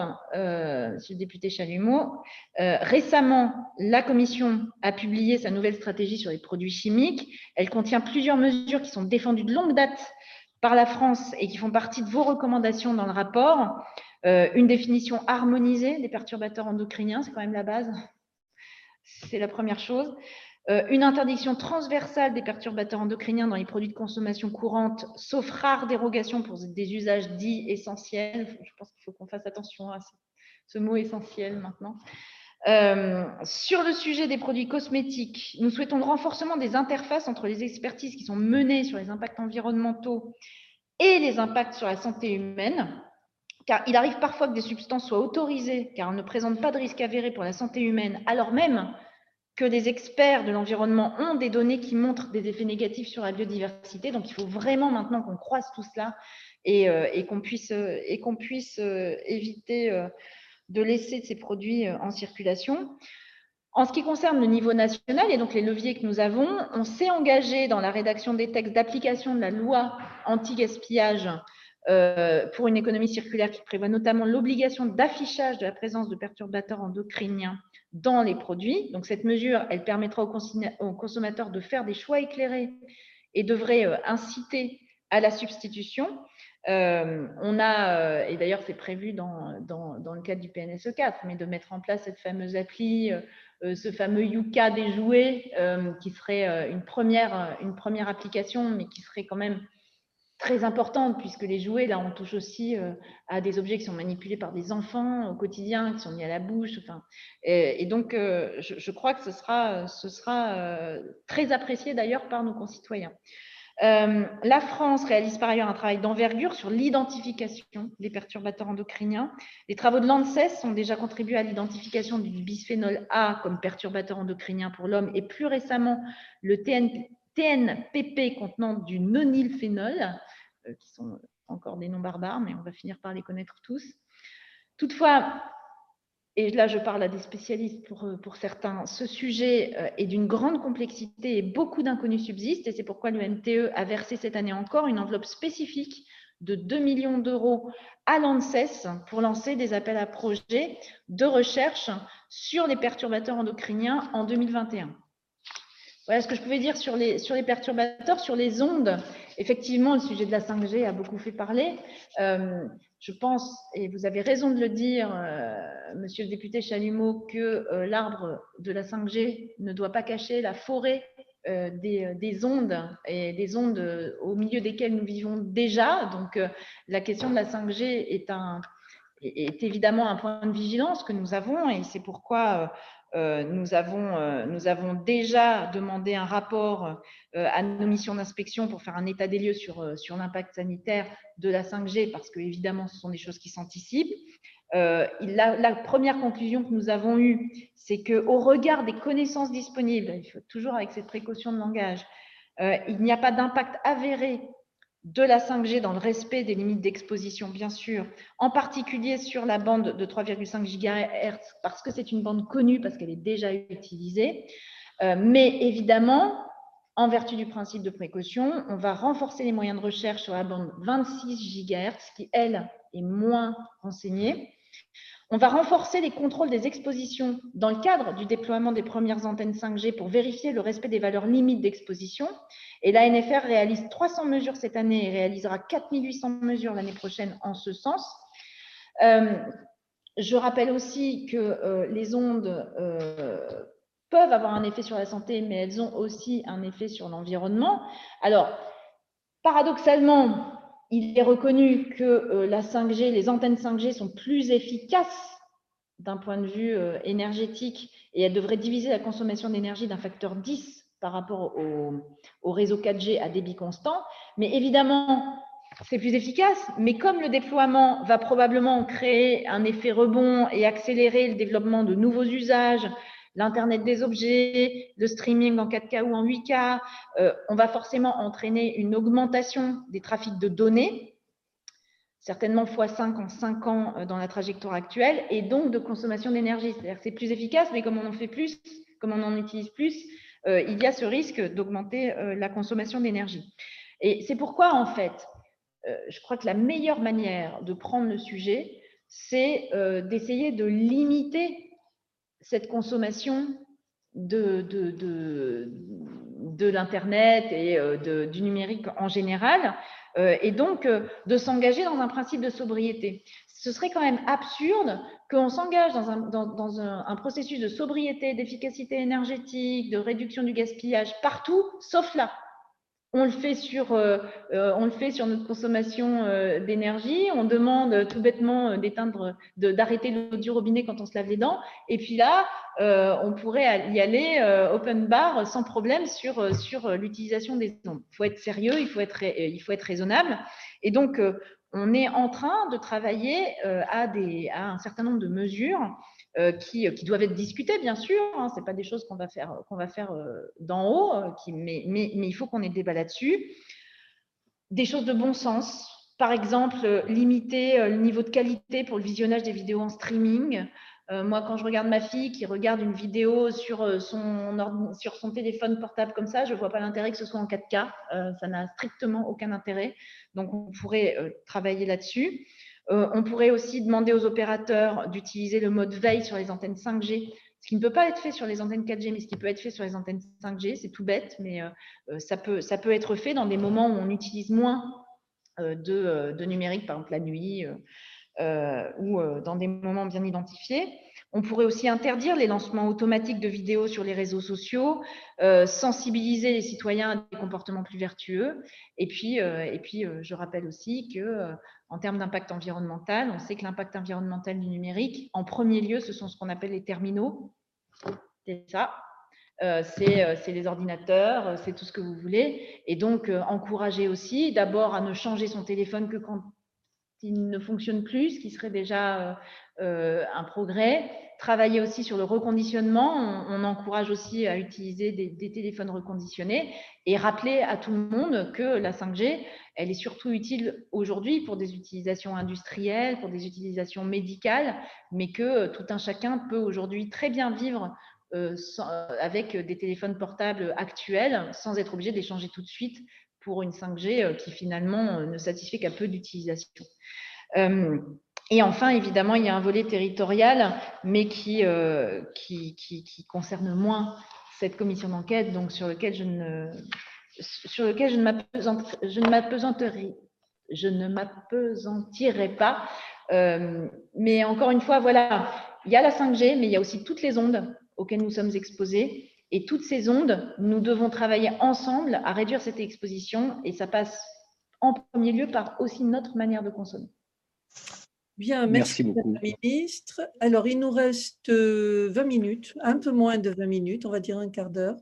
monsieur le député Chalumeau, euh, récemment, la Commission a publié sa nouvelle stratégie sur les produits chimiques. Elle contient plusieurs mesures qui sont défendues de longue date par la France et qui font partie de vos recommandations dans le rapport. Euh, une définition harmonisée des perturbateurs endocriniens, c'est quand même la base. C'est la première chose. Euh, une interdiction transversale des perturbateurs endocriniens dans les produits de consommation courante, sauf rares dérogations pour des usages dits essentiels. Je pense qu'il faut qu'on fasse attention à ce, mot essentiel maintenant. Euh, sur le sujet des produits cosmétiques, nous souhaitons le renforcement des interfaces entre les expertises qui sont menées sur les impacts environnementaux et les impacts sur la santé humaine, car il arrive parfois que des substances soient autorisées car elles ne présentent pas de risque avéré pour la santé humaine, alors même que les experts de l'environnement ont des données qui montrent des effets négatifs sur la biodiversité. Donc, il faut vraiment maintenant qu'on croise tout cela et, euh, qu'on puisse, puisse euh, éviter euh, de laisser ces produits en circulation. En ce qui concerne le niveau national et donc les leviers que nous avons, on s'est engagé dans la rédaction des textes d'application de la loi anti-gaspillage pour une économie circulaire qui prévoit notamment l'obligation d'affichage de la présence de perturbateurs endocriniens dans les produits. Donc, cette mesure, elle permettra aux consommateurs de faire des choix éclairés et devrait euh, inciter à la substitution. Euh, on a, euh, et d'ailleurs c'est prévu dans, le cadre du PNSE 4, mais de mettre en place cette fameuse appli, ce fameux Yuka des jouets, qui serait une première application, mais qui serait quand même très importante puisque les jouets, là, on touche aussi euh, à des objets qui sont manipulés par des enfants au quotidien, qui sont mis à la bouche. Enfin, et, donc, euh, je, crois que ce sera, ce sera euh, très apprécié d'ailleurs par nos concitoyens. la France réalise par ailleurs un travail d'envergure sur l'identification des perturbateurs endocriniens. Les travaux de l'ANSES ont déjà contribué à l'identification du bisphénol A comme perturbateur endocrinien pour l'homme et plus récemment le TN, TNPP contenant du nonylphénol, euh, qui sont encore des noms barbares, mais on va finir par les connaître tous. Toutefois, et là je parle à des spécialistes pour, euh, certains, ce sujet euh, est d'une grande complexité et beaucoup d'inconnus subsistent, et c'est pourquoi l'UMTE a versé cette année encore une enveloppe spécifique de 2 millions d'euros à l'ANSES pour lancer des appels à projets de recherche sur les perturbateurs endocriniens en 2021. Voilà ce que je pouvais dire sur les, sur les perturbateurs, sur les ondes. Effectivement, le sujet de la 5G a beaucoup fait parler. Euh, je pense, et vous avez raison de le dire, euh, monsieur le député Chalumeau, que euh, l'arbre de la 5G ne doit pas cacher la forêt des, des, ondes et des ondes au milieu desquelles nous vivons déjà. Donc, la question de la 5G est, un, est évidemment un point de vigilance que nous avons et c'est pourquoi nous, avons, euh, nous, avons, déjà demandé un rapport euh, à nos missions d'inspection pour faire un état des lieux sur, l'impact sanitaire de la 5G, parce que évidemment, ce sont des choses qui s'anticipent. La, la, première conclusion que nous avons eue, c'est qu'au regard des connaissances disponibles, il faut toujours avec cette précaution de langage, il n'y a pas d'impact avéré de la 5G dans le respect des limites d'exposition, bien sûr, en particulier sur la bande de 3,5 GHz, parce que c'est une bande connue, parce qu'elle est déjà utilisée. Euh, mais évidemment, en vertu du principe de précaution, on va renforcer les moyens de recherche sur la bande 26 GHz, qui, elle, est moins renseignée. On va renforcer les contrôles des expositions dans le cadre du déploiement des premières antennes 5G pour vérifier le respect des valeurs limites d'exposition. Et l'ANFR réalise 300 mesures cette année et réalisera 4800 mesures l'année prochaine en ce sens. Euh, je rappelle aussi que euh, les ondes euh, peuvent avoir un effet sur la santé, mais elles ont aussi un effet sur l'environnement. Alors, paradoxalement, il est reconnu que euh, la 5G, les antennes 5G sont plus efficaces d'un point de vue euh, énergétique et elles devraient diviser la consommation d'énergie d'un facteur 10 par rapport au, réseau 4G à débit constant. Mais évidemment, c'est plus efficace, mais comme le déploiement va probablement créer un effet rebond et accélérer le développement de nouveaux usages, l'Internet des objets, le streaming en 4K ou en 8K, euh, on va forcément entraîner une augmentation des trafics de données, certainement x5 en 5 ans euh, dans la trajectoire actuelle, et donc de consommation d'énergie. C'est plus efficace, mais comme on en fait plus, comme on en utilise plus, euh, il y a ce risque d'augmenter la consommation d'énergie. Et c'est pourquoi, en fait, je crois que la meilleure manière de prendre le sujet, c'est d'essayer de limiter cette consommation de, l'Internet et euh, du numérique en général, euh, et donc euh, de s'engager dans un principe de sobriété. Ce serait quand même absurde qu'on s'engage dans, un, processus de sobriété, d'efficacité énergétique, de réduction du gaspillage partout, sauf là. On le, fait sur, on le fait sur notre consommation d'énergie, on demande tout bêtement d'éteindre, d'arrêter l'eau du robinet quand on se lave les dents, et puis là, euh, on pourrait y aller euh, open bar sans problème sur, euh, sur l'utilisation des ondes. Il faut être sérieux, il faut être, il faut être raisonnable. Et donc, on est en train de travailler à, des, à un certain nombre de mesures qui, qui, doivent être discutées, bien sûr. Hein, Ce pas des choses qu'on va faire, faire d'en haut, mais, il faut qu'on ait débat là-dessus. Des choses de bon sens. Par exemple, limiter le niveau de qualité pour le visionnage des vidéos en streaming. Euh, moi, quand je regarde ma fille qui regarde une vidéo sur euh, son, téléphone portable comme ça, je ne vois pas l'intérêt que ce soit en 4K. Euh, ça n'a strictement aucun intérêt. Donc, on pourrait travailler là-dessus. On pourrait aussi demander aux opérateurs d'utiliser le mode veille sur les antennes 5G, ce qui ne peut pas être fait sur les antennes 4G, mais ce qui peut être fait sur les antennes 5G. C'est tout bête, mais ça, peut, ça peut être fait dans des moments où on utilise moins de, de numérique, par exemple la nuit euh, ou euh, dans des moments bien identifiés. On pourrait aussi interdire les lancements automatiques de vidéos sur les réseaux sociaux, euh, sensibiliser les citoyens à des comportements plus vertueux. Et puis, et puis je rappelle aussi que en termes d'impact environnemental, on sait que l'impact environnemental du numérique, en premier lieu, ce sont ce qu'on appelle les terminaux. C'est ça. c'est les ordinateurs, c'est tout ce que vous voulez. Et donc, encourager aussi d'abord à ne changer son téléphone que quand s'il ne fonctionne plus, ce qui serait déjà euh, euh, un progrès. Travailler aussi sur le reconditionnement. On, encourage aussi à utiliser des, téléphones reconditionnés et rappeler à tout le monde que la 5G, elle est surtout utile aujourd'hui pour des utilisations industrielles, pour des utilisations médicales, mais que euh, tout un chacun peut aujourd'hui très bien vivre avec des téléphones portables actuels sans être obligé d'échanger tout de suite pour une 5G euh, qui finalement euh, ne satisfait qu'à peu d'utilisation. Euh, et enfin, évidemment, il y a un volet territorial, mais qui, qui, qui, concerne moins cette commission d'enquête, donc sur lequel je ne, sur lequel je ne m'apesanterai, je ne m'apesantirai pas. Euh, mais encore une fois, voilà, il y a la 5G, mais il y a aussi toutes les ondes auxquelles nous sommes exposés. Et toutes ces ondes, nous devons travailler ensemble à réduire cette exposition et ça passe en premier lieu par aussi notre manière de consommer. Bien, merci, beaucoup. ministre. Alors, il nous reste 20 euh, minutes, un peu moins de 20 minutes, on va dire un quart d'heure.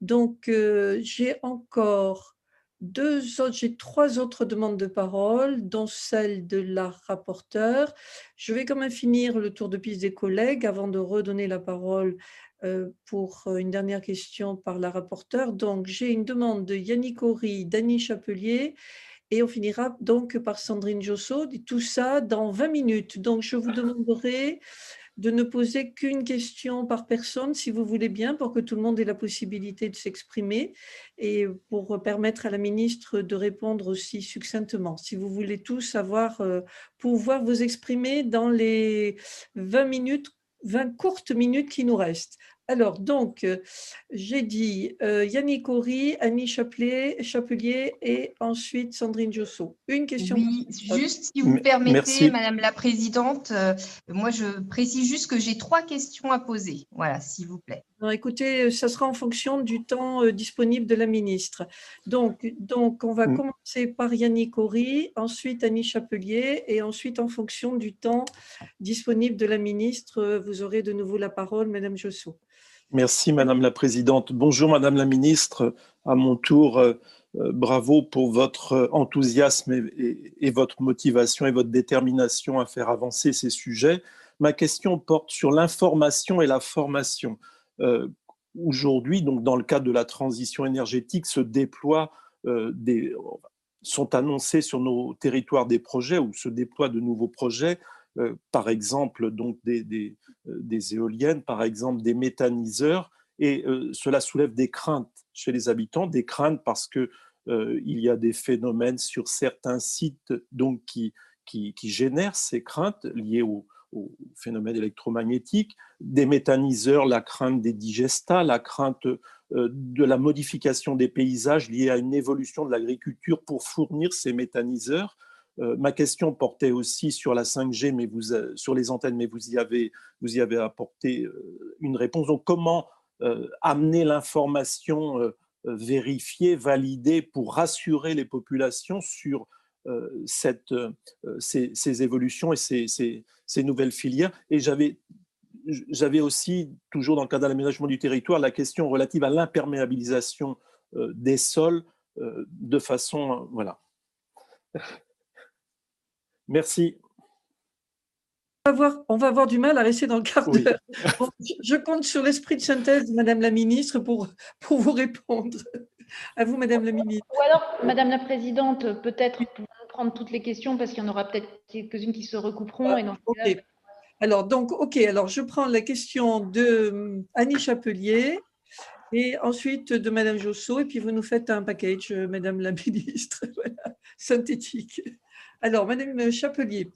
Donc, euh, j'ai encore deux autres, j'ai trois autres demandes de parole, dont celle de la rapporteure. Je vais quand même finir le tour de piste des collègues avant de redonner la parole euh, pour une dernière question par la rapporteure. Donc, j'ai une demande de Yannick Horry, Dany Chapelier et on finira donc par Sandrine Josso, tout ça dans 20 minutes. Donc, je vous demanderai de ne poser qu'une question par personne, si vous voulez bien, pour que tout le monde ait la possibilité de s'exprimer et pour permettre à la ministre de répondre aussi succinctement. Si vous voulez tous avoir, euh, pouvoir vous exprimer dans les 20 minutes 20 courtes minutes qui nous restent. Alors, donc, euh, j'ai dit euh, Yannick Horry, Annie Chapelier et ensuite Sandrine Josso. Une question. Oui, juste si vous permettez, Madame la Présidente, euh, moi je précise juste que j'ai trois questions à poser. Voilà, s'il vous plaît. Écoutez, ça sera en fonction du temps disponible de la ministre. Donc, donc on va mm. commencer par Yannick Horry, ensuite Annie Chapelier et ensuite en fonction du temps disponible de la ministre, vous aurez de nouveau la parole, Madame Josso. Merci, Madame la Présidente. Bonjour, Madame la Ministre. À mon tour, euh, euh, bravo pour votre enthousiasme et, votre motivation et votre détermination à faire avancer ces sujets. Ma question porte sur l'information et la formation. Euh, aujourd'hui, donc dans le cadre de la transition énergétique, se déploient des, sont annoncés sur nos territoires des projets ou se déploient de nouveaux projets euh, par exemple donc des, euh, éoliennes, par exemple des méthaniseurs, et euh, cela soulève des craintes chez les habitants, des craintes parce que il y a des phénomènes sur certains sites donc qui, qui, qui génèrent ces craintes liées au, au phénomène électromagnétique, des méthaniseurs, la crainte des digestats, la crainte de la modification des paysages liée à une évolution de l'agriculture pour fournir ces méthaniseurs. Euh, ma question portait aussi sur la 5G, mais vous, sur les antennes, mais vous y avez, vous y avez apporté euh, une réponse. Donc, comment euh, amener l'information vérifiée, validée pour rassurer les populations sur cette, ces, évolutions et ces, ces nouvelles filières Et j'avais j'avais aussi, toujours dans le cadre de l'aménagement du territoire, la question relative à l'imperméabilisation des sols de façon. Voilà. Merci. On va, avoir, du mal à rester dans le quart d'heure. je compte sur l'esprit de synthèse de Madame la Ministre pour, pour vous répondre. À vous, Madame la Ministre. Ou alors, Madame la Présidente, peut-être pour prendre toutes les questions parce qu'il y en aura peut-être quelques-unes qui se recouperont. et Alors, donc, OK, alors je prends la question de hum, Annie Chapelier et ensuite de Madame Josso, et puis vous nous faites un package, euh, Madame la Ministre, synthétique. Alors, Madame Chapelier.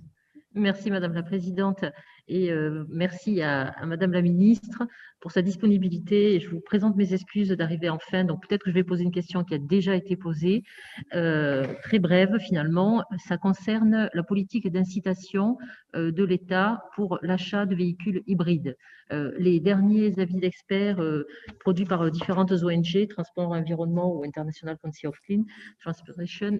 Merci, Madame la Présidente, et euh, merci à, Madame la Ministre pour sa disponibilité. je vous présente mes excuses d'arriver en fin. Donc, peut-être que je vais poser une question qui a déjà été posée, euh, très brève finalement. Ça concerne la politique d'incitation euh, de l'État pour l'achat de véhicules hybrides. les derniers avis d'experts produits par différentes ONG, Transport Environnement ou International Council of Clean Transportation,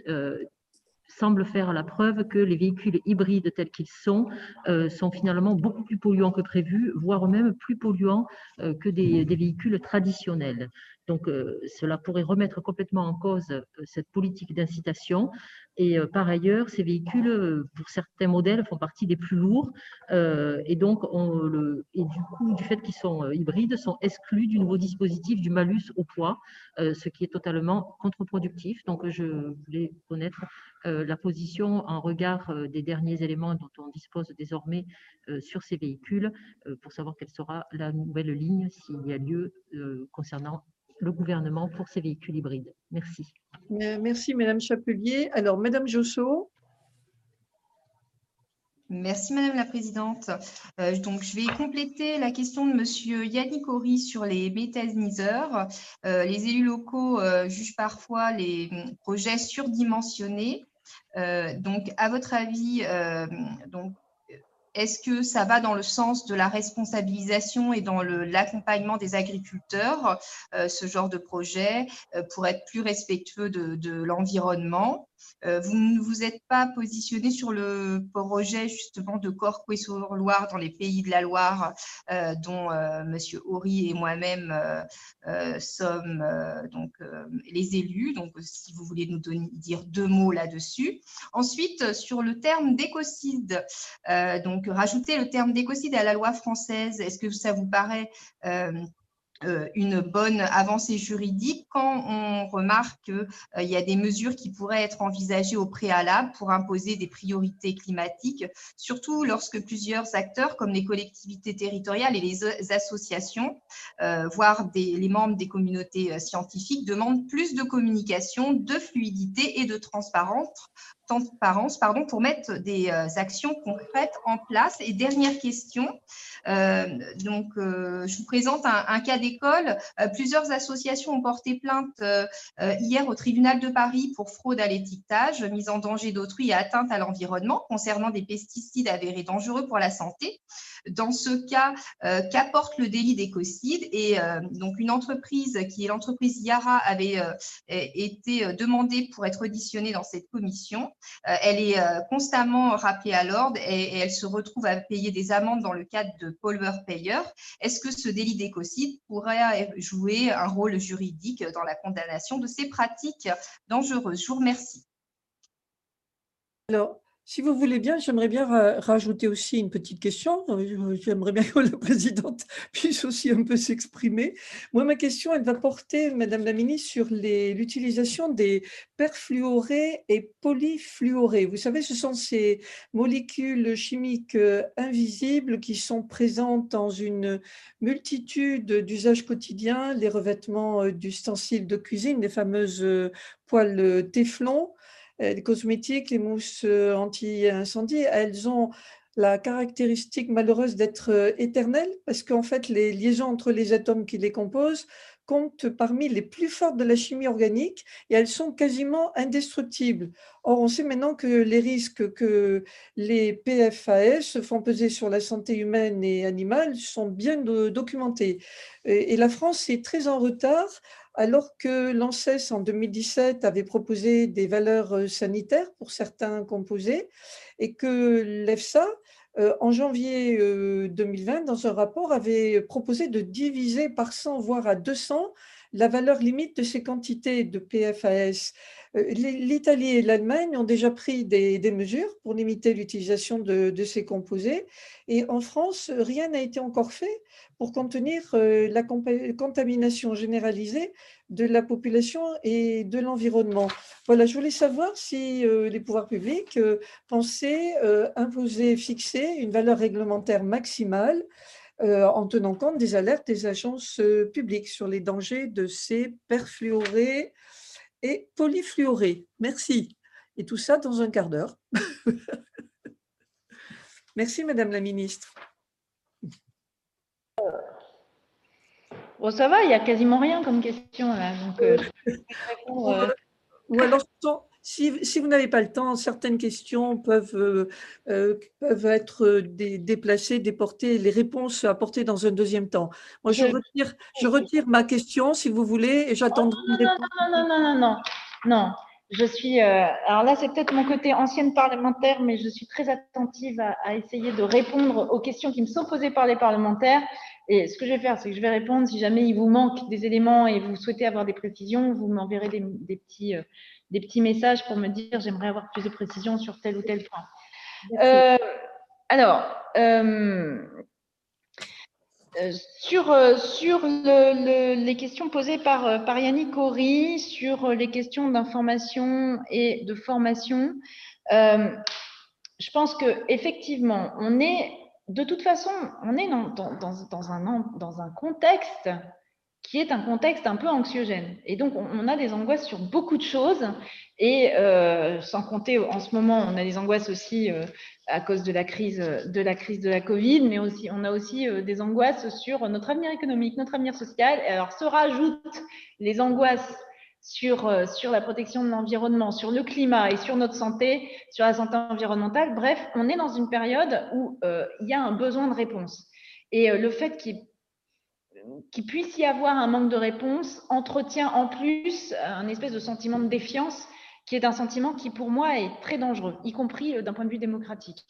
semble faire la preuve que les véhicules hybrides tels qu'ils sont euh, sont finalement beaucoup plus polluants que prévu, voire même plus polluants euh, que des, véhicules traditionnels. Donc, euh, cela pourrait remettre complètement en cause cette politique d'incitation. Et par ailleurs, ces véhicules, pour certains modèles, font partie des plus lourds. et donc, on, le, et du coup, du fait qu'ils sont hybrides, sont exclus du nouveau dispositif du malus au poids, ce qui est totalement contre-productif. Donc, je voulais connaître euh, la position en regard euh, des derniers éléments dont on dispose désormais euh, sur ces véhicules pour savoir quelle sera la nouvelle ligne s'il y a lieu concernant le gouvernement pour ces véhicules hybrides. Merci. Merci, Madame Chapelier. Alors, Madame Josso. Merci Madame la Présidente. Euh, donc, je vais compléter la question de Monsieur Yannick Horry sur les méthaniseurs. Euh, les élus locaux euh, jugent parfois les projets surdimensionnés. donc, à votre avis, donc, est-ce que ça va dans le sens de la responsabilisation et dans l'accompagnement des agriculteurs, ce genre de projet, pour être plus respectueux de l'environnement? euh, vous ne vous êtes pas positionné sur le projet justement de Corcoué-sur-Loire dans les pays de la Loire, euh, dont euh, M. Horry et moi-même sommes donc les élus. Donc, si vous voulez nous dire deux mots là-dessus. Ensuite, sur le terme d'écocide, donc rajouter le terme d'écocide à la loi française, est-ce que ça vous paraît euh, une bonne avancée juridique quand on remarque qu'il euh, y a des mesures qui pourraient être envisagées au préalable pour imposer des priorités climatiques, surtout lorsque plusieurs acteurs comme les collectivités territoriales et les associations, euh, voire les membres des communautés scientifiques, demandent plus de communication, de fluidité et de transparence transparence pardon, pour mettre des euh, actions concrètes en place. Et dernière question, euh, donc euh, je vous présente un, cas d'école. plusieurs associations ont porté plainte hier au tribunal de Paris pour fraude à l'étiquetage, mise en danger d'autrui et atteinte à l'environnement concernant des pesticides avérés dangereux pour la santé. Dans ce cas, qu'apporte le délit d'écocide Et donc une entreprise qui est l'entreprise Yara avait été demandée pour être auditionnée dans cette commission. Euh, elle est euh, constamment rappelée à l'ordre et, elle se retrouve à payer des amendes dans le cadre de pollueur-payeur. Est-ce que ce délit d'écocide pourrait jouer un rôle juridique dans la condamnation de ces pratiques? Dangereuses Je vous remercie. Alors, si vous voulez bien, j'aimerais bien rajouter aussi une petite question. J'aimerais bien que la présidente puisse aussi un peu s'exprimer. Moi, ma question, elle va porter, Madame la Ministre, sur l'utilisation des perfluorés et polyfluorés. Vous savez, ce sont ces molécules chimiques euh, invisibles qui sont présentes dans une multitude d'usages quotidiens, les revêtements euh, d'ustensiles de cuisine, les fameuses euh, poêles Téflon, euh, les cosmétiques, les mousses euh, anti-incendie, elles ont la caractéristique malheureuse d'être euh, éternelles parce qu'en fait, les liaisons entre les atomes qui les composent comptent parmi les plus fortes de la chimie organique et elles sont quasiment indestructibles. Or, on sait maintenant que les risques que les PFAS font peser sur la santé humaine et animale sont bien documentés. Et la France est très en retard alors que l'ANSES en 2017 avait proposé des valeurs euh, sanitaires pour certains composés et que l'EFSA, euh, en janvier 2020, euh, dans un rapport, avait proposé de diviser par 100, voire à 200, la valeur limite de ces quantités de PFAS. L'Italie et l'Allemagne ont déjà pris des, mesures pour limiter l'utilisation de, ces composés. Et en France, rien n'a été encore fait pour contenir euh, la contamination généralisée de la population et de l'environnement. Voilà, je voulais savoir si euh, les pouvoirs publics euh, pensaient imposer, fixer une valeur réglementaire maximale en tenant compte des alertes des agences publiques sur les dangers de ces perfluorés et polyfluorés. Merci. Et tout ça dans un quart d'heure. Merci, Madame la Ministre. Bon, ça va, il n'y a quasiment rien comme question là. Euh, euh. Ou alors, si, vous n'avez pas le temps, certaines questions peuvent, euh, peuvent être déplacées, déportées, les réponses apportées dans un deuxième temps. Moi, je, retire, je retire ma question, si vous voulez, et j'attendrai oh, non, non, non, non, non, non, non, Je suis. alors là, c'est peut-être mon côté ancienne parlementaire, mais je suis très attentive à, à, essayer de répondre aux questions qui me sont posées par les parlementaires et ce que je vais faire, c'est que je vais répondre. Si jamais il vous manque des éléments et vous souhaitez avoir des précisions, vous m'enverrez des, petits, euh, des petits messages pour me dire j'aimerais avoir plus de précisions sur tel ou tel point. Euh, alors, euh, sur, sur les questions posées par, par Yannick Horry, sur les questions d'information et de formation, je pense qu'effectivement, on est de toute façon, on est dans, un, dans un contexte qui est un contexte un peu anxiogène. Et donc, on a des angoisses sur beaucoup de choses. Et euh, sans compter, en ce moment, on a des angoisses aussi euh, à cause de la crise de la crise de la Covid, mais aussi on a aussi euh, des angoisses sur notre avenir économique, notre avenir social. Alors, se rajoutent les angoisses sur, sur la protection de l'environnement, sur le climat et sur notre santé, sur la santé environnementale. Bref, on est dans une période où il y a un besoin de réponse. Et le fait qu'il qu'il puisse y avoir un manque de réponse entretient en plus un espèce de sentiment de défiance qui est un sentiment qui pour moi est très dangereux, y compris euh, d'un point de vue démocratique.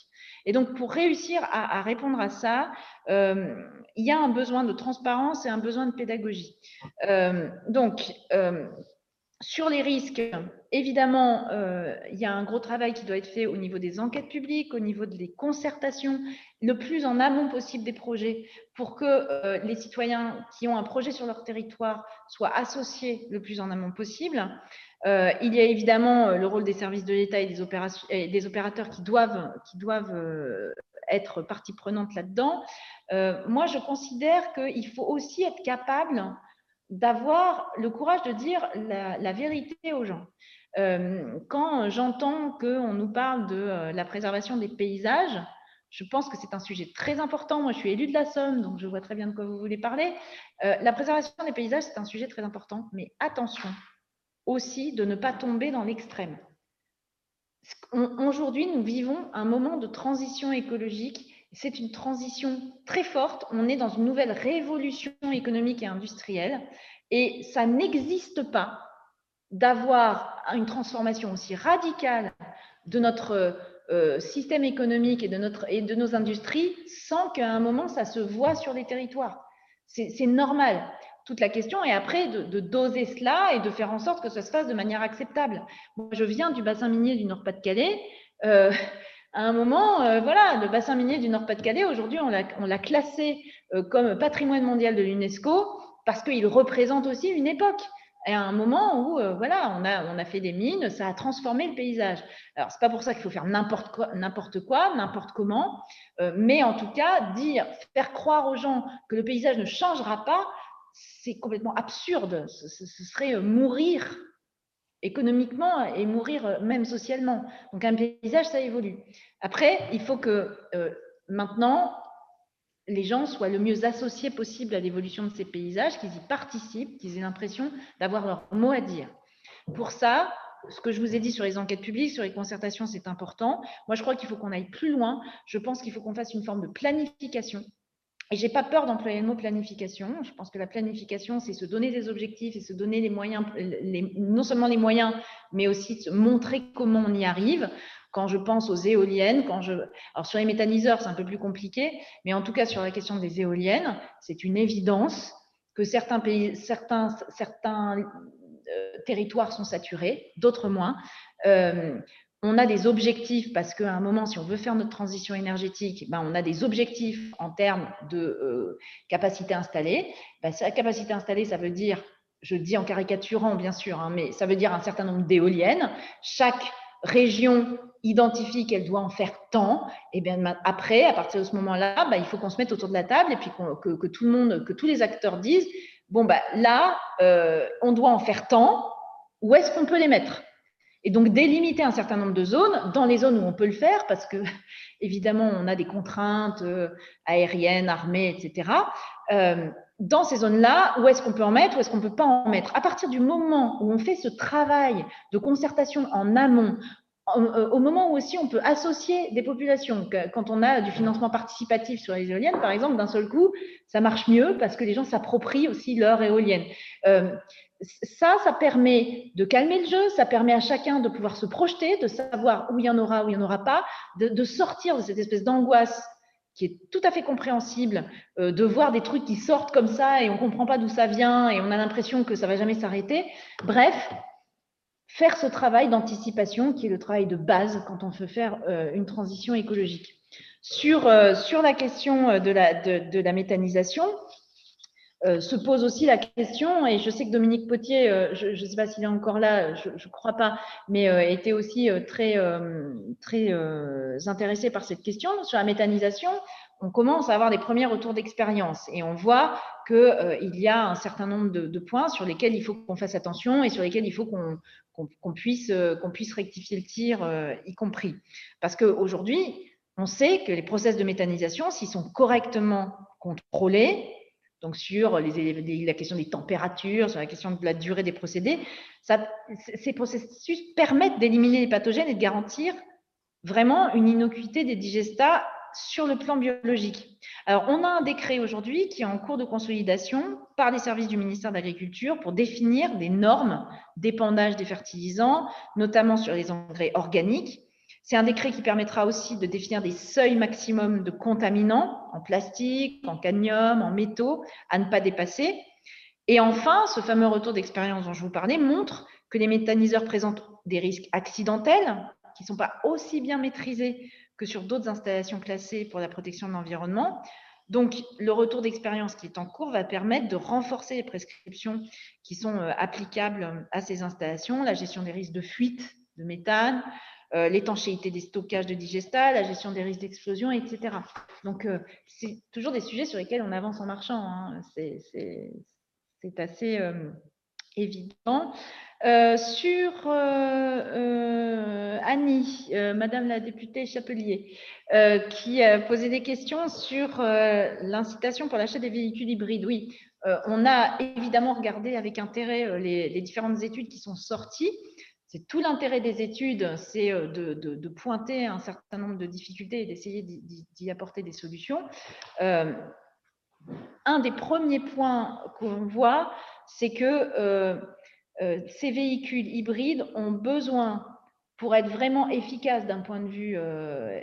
Et donc pour réussir à, répondre à ça, euh, il y a un besoin de transparence et un besoin de pédagogie. Euh, donc sur les risques, évidemment, euh, il y a un gros travail qui doit être fait au niveau des enquêtes publiques, au niveau des concertations, le plus en amont possible des projets pour que euh, les citoyens qui ont un projet sur leur territoire soient associés le plus en amont possible. Euh, il y a évidemment le rôle des services de l'État et, des opérateurs qui doivent être partie prenante là-dedans. moi, je considère qu'il faut aussi être capable d'avoir le courage de dire la, vérité aux gens. Euh, quand j'entends qu'on nous parle de euh, la préservation des paysages, je pense que c'est un sujet très important. Moi, je suis élue de la Somme, donc je vois très bien de quoi vous voulez parler. Euh, la préservation des paysages, c'est un sujet très important, mais attention aussi de ne pas tomber dans l'extrême. Aujourd'hui, nous vivons un moment de transition écologique c'est une transition très forte. On est dans une nouvelle révolution économique et industrielle. Et ça n'existe pas d'avoir une transformation aussi radicale de notre euh, système économique et de, notre, et de nos industries sans qu'à un moment ça se voit sur les territoires. C'est normal. Toute la question est après de, doser cela et de faire en sorte que ça se fasse de manière acceptable. Moi, je viens du bassin minier du Nord-Pas-de-Calais. Euh, à un moment, euh, voilà, le bassin minier du Nord-Pas-de-Calais, aujourd'hui, on l'a classé euh, comme patrimoine mondial de l'UNESCO parce qu'il représente aussi une époque. Et à un moment où, euh, voilà, on a, on a fait des mines, ça a transformé le paysage. Alors, c'est pas pour ça qu'il faut faire n'importe quoi, n'importe quoi, n'importe comment, mais en tout cas, dire, faire croire aux gens que le paysage ne changera pas, c'est complètement absurde. ce serait mourir économiquement et mourir euh, même socialement. Donc un paysage, ça évolue. Après, il faut que euh, maintenant, les gens soient le mieux associés possible à l'évolution de ces paysages, qu'ils y participent, qu'ils aient l'impression d'avoir leur mot à dire. Pour ça, ce que je vous ai dit sur les enquêtes publiques, sur les concertations, c'est important. Moi, je crois qu'il faut qu'on aille plus loin. Je pense qu'il faut qu'on fasse une forme de planification et j'ai pas peur d'employer le mot planification. Je pense que la planification, c'est se donner des objectifs et se donner les moyens, non seulement les moyens, mais aussi se montrer comment on y arrive. Quand je pense aux éoliennes, quand je, alors sur les méthaniseurs, c'est un peu plus compliqué, mais en tout cas sur la question des éoliennes, c'est une évidence que certains pays, certains, certains euh, territoires sont saturés, d'autres moins. Euh, on a des objectifs parce qu'à un moment, si on veut faire notre transition énergétique, ben, on a des objectifs en termes de euh, capacité installée. Ben, capacité installée, ça veut dire, je dis en caricaturant bien sûr, hein, mais ça veut dire un certain nombre d'éoliennes. Chaque région identifie qu'elle doit en faire tant. Et bien après, à partir de ce moment-là, ben, il faut qu'on se mette autour de la table et puis que, tout le monde, que tous les acteurs disent, bon ben là, euh, on doit en faire tant. Où est-ce qu'on peut les mettre? Et donc délimiter un certain nombre de zones dans les zones où on peut le faire, parce que évidemment on a des contraintes euh, aériennes, armées, etc. Euh, dans ces zones-là, où est-ce qu'on peut en mettre, où est-ce qu'on ne peut pas en mettre? À partir du moment où on fait ce travail de concertation en amont, au moment où aussi on peut associer des populations, quand on a du financement participatif sur les éoliennes, par exemple, d'un seul coup, ça marche mieux parce que les gens s'approprient aussi leur éolienne ça, ça permet de calmer le jeu, ça permet à chacun de pouvoir se projeter, de savoir où il y en aura, où il n'y en aura pas, de, sortir de cette espèce d'angoisse qui est tout à fait compréhensible, euh, de voir des trucs qui sortent comme ça et on ne comprend pas d'où ça vient et on a l'impression que ça va jamais s'arrêter. Bref, faire ce travail d'anticipation qui est le travail de base quand on veut faire euh, une transition écologique. Sur, euh, sur la question de la, de la méthanisation, euh, se pose aussi la question, et je sais que Dominique Potier, euh, je ne sais pas s'il est encore là, je ne crois pas, mais euh, était aussi très, très intéressé par cette question sur la méthanisation. On commence à avoir des premiers retours d'expérience et on voit qu'il y a un certain nombre de, points sur lesquels il faut qu'on fasse attention et sur lesquels il faut qu'on puisse, qu'on puisse rectifier le tir, y compris. Parce qu'aujourd'hui, on sait que les process de méthanisation, s'ils sont correctement contrôlés, donc sur la question des températures, sur la question de la durée des procédés, ces processus permettent d'éliminer les pathogènes et de garantir vraiment une innocuité des digestats sur le plan biologique. Alors, on a un décret aujourd'hui qui est en cours de consolidation par les services du ministère de l'Agriculture pour définir des normes d'épandage des fertilisants, notamment sur les engrais organiques. C'est un décret qui permettra aussi de définir des seuils maximums de contaminants en plastique, en cadmium, en métaux à ne pas dépasser. Et enfin, ce fameux retour d'expérience dont je vous parlais montre que les méthaniseurs présentent des risques accidentels qui ne sont pas aussi bien maîtrisés que sur d'autres installations classées pour la protection de l'environnement. Donc, le retour d'expérience qui est en cours va permettre de renforcer les prescriptions qui sont euh, applicables à ces installations, la gestion des risques de fuite de méthane, euh, l'étanchéité des stockages de digestat, la gestion des risques d'explosion, etc. Donc, euh, c'est toujours des sujets sur lesquels on avance en marchant. Hein. C'est assez euh, évident. Sur Annie, Madame la députée Chapelier, qui a posé des questions sur l'incitation pour l'achat des véhicules hybrides. Oui, on a évidemment regardé avec intérêt les différentes études qui sont sorties c'est tout l'intérêt des études, c'est euh, de, pointer un certain nombre de difficultés et d'essayer d'y apporter des solutions. Euh, un des premiers points qu'on voit, c'est que euh, ces véhicules hybrides ont besoin, pour être vraiment efficaces d'un point de vue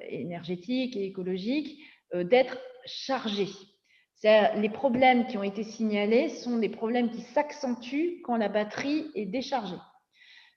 énergétique et écologique, d'être chargés. Les problèmes qui ont été signalés sont des problèmes qui s'accentuent quand la batterie est déchargée.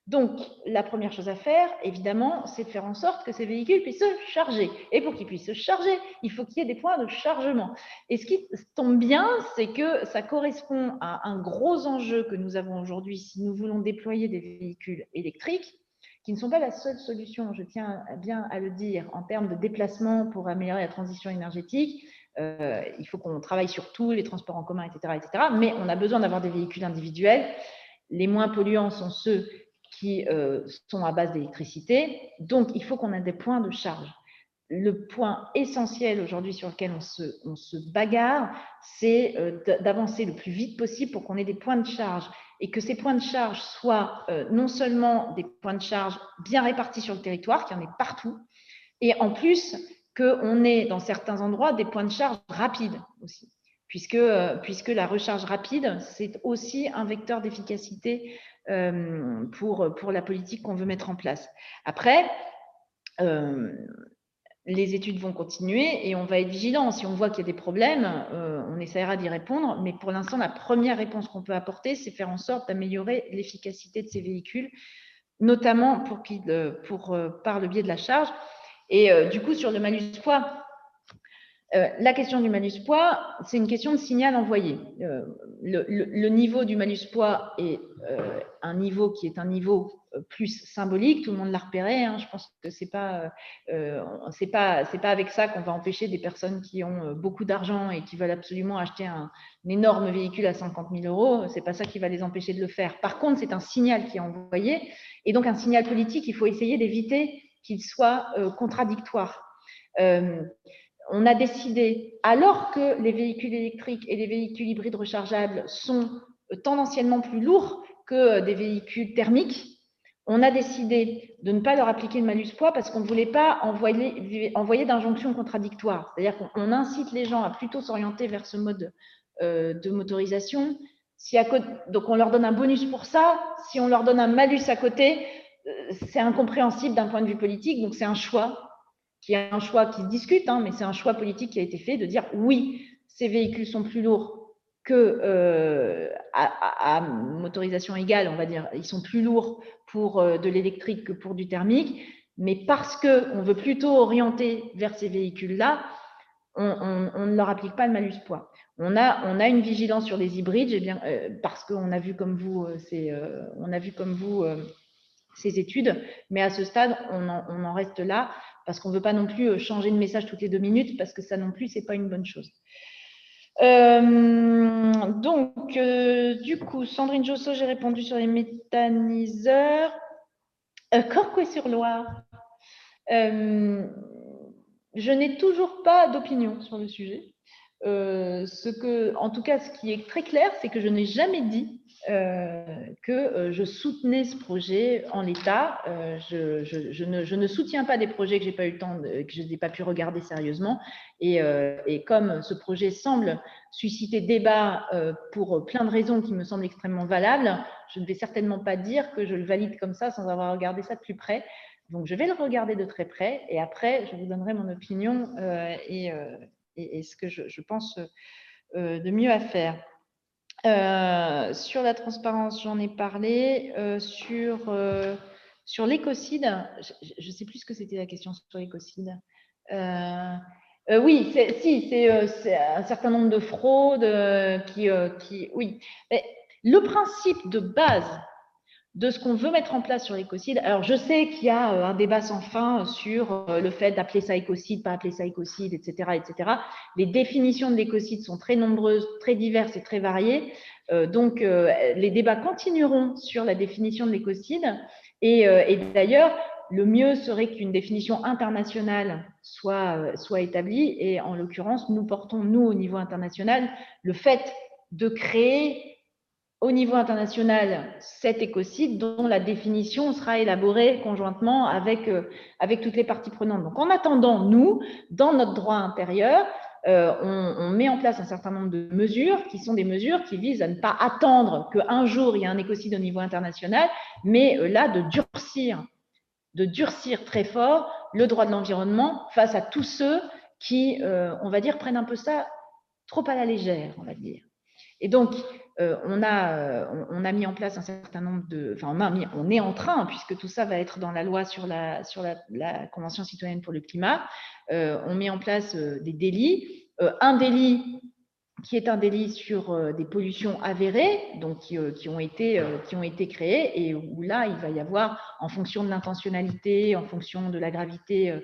Donc, la première chose à faire, évidemment, c'est de faire en sorte que ces véhicules puissent se charger. Et pour qu'ils puissent se charger, il faut qu'il y ait des points de chargement. Et ce qui tombe bien, c'est que ça correspond à un gros enjeu que nous avons aujourd'hui si nous voulons déployer des véhicules électriques, qui ne sont pas la seule solution, je tiens bien à le dire, en termes de déplacement pour améliorer la transition énergétique. Euh, il faut qu'on travaille sur tout, les transports en commun, etc., etc. Mais on a besoin d'avoir des véhicules individuels. Les moins polluants sont ceux qui euh, sont à base d'électricité. Donc, il faut qu'on ait des points de charge. Le point essentiel aujourd'hui sur lequel on se, bagarre, c'est euh, d'avancer le plus vite possible pour qu'on ait des points de charge et que ces points de charge soient euh, non seulement des points de charge bien répartis sur le territoire, qu'il y en ait partout, et en plus qu'on ait dans certains endroits des points de charge rapides aussi puisque, puisque la recharge rapide, c'est aussi un vecteur d'efficacité euh, pour, pour la politique qu'on veut mettre en place. Après, euh, les études vont continuer et on va être vigilant. Si on voit qu'il y a des problèmes, euh, on essaiera d'y répondre. Mais pour l'instant, la première réponse qu'on peut apporter, c'est faire en sorte d'améliorer l'efficacité de ces véhicules, notamment pour, pour, par le biais de la charge. Et du coup, sur le malus poids, euh, la question du malus poids, c'est une question de signal envoyé. Euh, le, niveau du malus poids est euh, un niveau qui est un niveau plus symbolique. Tout le monde l'a repéré. Hein. Je pense que pas, c'est pas, pas avec ça qu'on va empêcher des personnes qui ont beaucoup d'argent et qui veulent absolument acheter un, énorme véhicule à 50 000 euros. C'est pas ça qui va les empêcher de le faire. Par contre, c'est un signal qui est envoyé et donc un signal politique. Il faut essayer d'éviter qu'il soit contradictoire on a décidé, alors que les véhicules électriques et les véhicules hybrides rechargeables sont tendanciellement plus lourds que des véhicules thermiques, on a décidé de ne pas leur appliquer le malus poids parce qu'on ne voulait pas envoyer, envoyer d'injonctions contradictoires. C'est-à-dire qu'on incite les gens à plutôt s'orienter vers ce mode euh, de motorisation. Donc on leur donne un bonus pour ça. Si on leur donne un malus à côté, euh, c'est incompréhensible d'un point de vue politique. Donc c'est un choix qui est un choix qui se discute, hein, mais c'est un choix politique qui a été fait de dire oui, ces véhicules sont plus lourds que euh, à, motorisation égale, on va dire, ils sont plus lourds pour euh, de l'électrique que pour du thermique, mais parce qu'on veut plutôt orienter vers ces véhicules-là, on, ne leur applique pas le malus poids. On a, une vigilance sur les hybrides, bien, euh, parce qu'on a vu comme vous ces études, mais à ce stade, on en, reste là parce qu'on ne veut pas non plus changer de message toutes les deux minutes parce que ça non plus, ce n'est pas une bonne chose. donc, du coup, Sandrine Josso, j'ai répondu sur les méthaniseurs. Corcouet-sur-Loire. je n'ai toujours pas d'opinion sur le sujet. Euh, ce que, en tout cas, ce qui est très clair, c'est que je n'ai jamais dit euh, que euh, je soutenais ce projet en l'état. Je, ne, soutiens pas des projets que j'ai pas eu le temps, que je n'ai pas pu regarder sérieusement. Et, comme ce projet semble susciter débat pour plein de raisons qui me semblent extrêmement valables, je ne vais certainement pas dire que je le valide comme ça sans avoir regardé ça de plus près. Donc, je vais le regarder de très près et après, je vous donnerai mon opinion et, ce que je, pense euh, de mieux à faire. Euh, sur la transparence, j'en ai parlé. Euh, sur sur l'écocide, je ne sais plus ce que c'était la question sur l'écocide. oui, si, c'est un certain nombre de fraudes qui, qui oui. Mais le principe de base de ce qu'on veut mettre en place sur l'écocide. Alors, je sais qu'il y a euh, un débat sans fin sur euh, le fait d'appeler ça écocide, pas appeler ça écocide, etc., etc. Les définitions de l'écocide sont très nombreuses, très diverses et très variées. Euh, donc, les débats continueront sur la définition de l'écocide. Et, d'ailleurs, le mieux serait qu'une définition internationale soit établie. Et en l'occurrence, nous portons, nous, au niveau international, le fait de créer au niveau international cet écocide dont la définition sera élaborée conjointement avec, euh, avec toutes les parties prenantes. Donc, en attendant, nous, dans notre droit intérieur, euh, on, met en place un certain nombre de mesures qui sont des mesures qui visent à ne pas attendre qu'un jour il y ait un écocide au niveau international, mais euh, là de durcir, de durcir très fort le droit de l'environnement face à tous ceux qui, on va dire, prennent un peu ça trop à la légère, on va dire. Et donc, euh, on, a, euh, on, a mis en place un certain nombre de. Enfin, on est en train, puisque tout ça va être dans la loi sur la, sur la, Convention citoyenne pour le climat, euh, on met en place des délits. un délit qui est un délit sur des pollutions avérées, donc qui, ont été, qui ont été créées, et où là, il va y avoir, en fonction de l'intentionnalité, en fonction de la gravité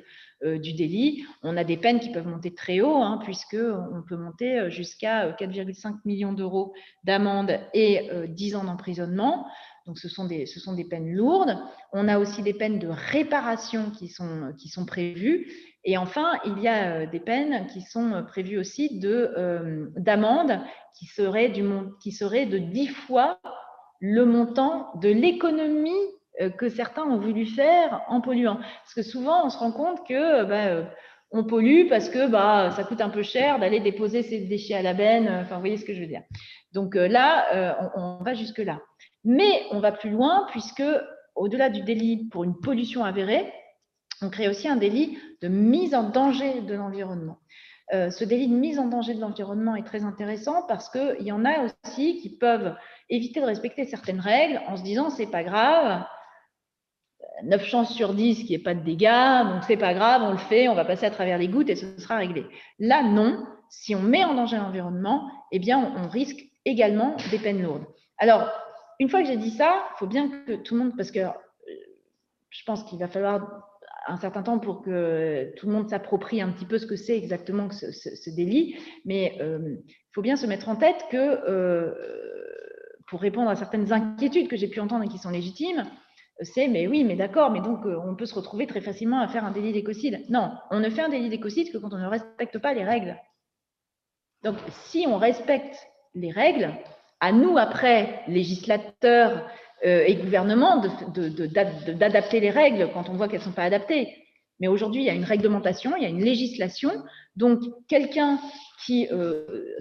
euh, du délit. On a des peines qui peuvent monter très haut, hein, puisqu'on peut monter euh, jusqu'à 4,5 euh, millions d'euros d'amende et 10 ans d'emprisonnement. Donc, ce sont, des, ce sont des peines lourdes. On a aussi des peines de réparation qui sont, qui sont prévues. Et enfin, il y a des peines qui sont prévues aussi d'amende qui, qui seraient de 10 fois le montant de l'économie que certains ont voulu faire en polluant. Parce que souvent, on se rend compte que euh, bah, euh, on pollue parce que bah, ça coûte un peu cher d'aller déposer ses déchets à la benne. Enfin, vous voyez ce que je veux dire. Donc là, on, va jusque-là. Mais on va plus loin puisque, au-delà du délit pour une pollution avérée, on crée aussi un délit de mise en danger de l'environnement. ce délit de mise en danger de l'environnement est très intéressant parce qu'il y en a aussi qui peuvent éviter de respecter certaines règles en se disant c'est pas grave, 9 chances sur 10 qu'il n'y ait pas de dégâts, donc c'est pas grave, on le fait, on va passer à travers les gouttes et ce sera réglé. Là, non, si on met en danger l'environnement, eh bien, on, risque également des peines lourdes. Alors, une fois que j'ai dit ça, il faut bien que tout le monde, parce que euh, je pense qu'il va falloir un certain temps pour que tout le monde s'approprie un petit peu ce que c'est exactement ce, délit, mais euh, il faut bien se mettre en tête que, euh, pour répondre à certaines inquiétudes que j'ai pu entendre et qui sont légitimes, c'est mais oui, mais d'accord, mais donc euh, on peut se retrouver très facilement à faire un délit d'écocide. Non, on ne fait un délit d'écocide que quand on ne respecte pas les règles. Donc si on respecte les règles, à nous après, législateurs euh, et gouvernements, d'adapter les règles quand on voit qu'elles ne sont pas adaptées. Mais aujourd'hui, il y a une réglementation, il y a une législation. Donc quelqu'un qui, euh,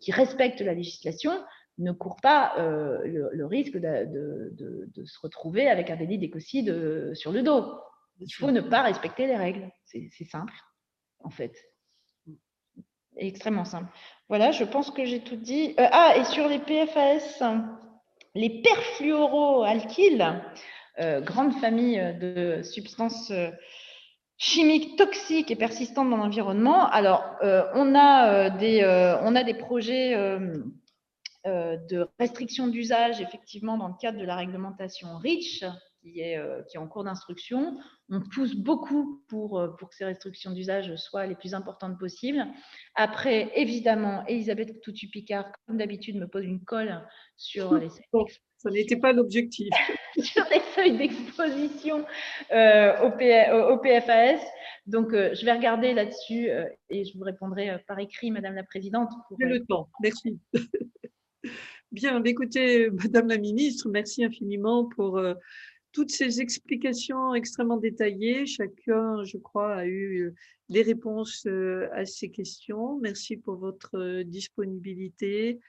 qui respecte la législation ne court pas euh, le, risque de, se retrouver avec un délit d'écocide euh, sur le dos. Il faut ne pas respecter les règles. C'est simple, en fait. Extrêmement simple. Voilà, je pense que j'ai tout dit. Euh, ah, et sur les PFAS, les perfluoroalkyles, grande famille de substances chimiques toxiques et persistantes dans l'environnement. Alors, on, a, des, on a des projets de restriction d'usage, effectivement, dans le cadre de la réglementation REACH, qui est, qui est en cours d'instruction. On pousse beaucoup pour, pour que ces restrictions d'usage soient les plus importantes possibles. Après, évidemment, Elisabeth Toutu-Picard, comme d'habitude, me pose une colle sur les ça n'était pas l'objectif. sur les seuils d'exposition euh, au, PFAS. Donc, euh, je vais regarder là-dessus euh, et je vous répondrai par écrit, Madame la Présidente. J'ai le temps, merci. Bien, écoutez, Madame la Ministre, merci infiniment pour toutes ces explications extrêmement détaillées. Chacun, je crois, a eu les réponses à ces questions. Merci pour votre disponibilité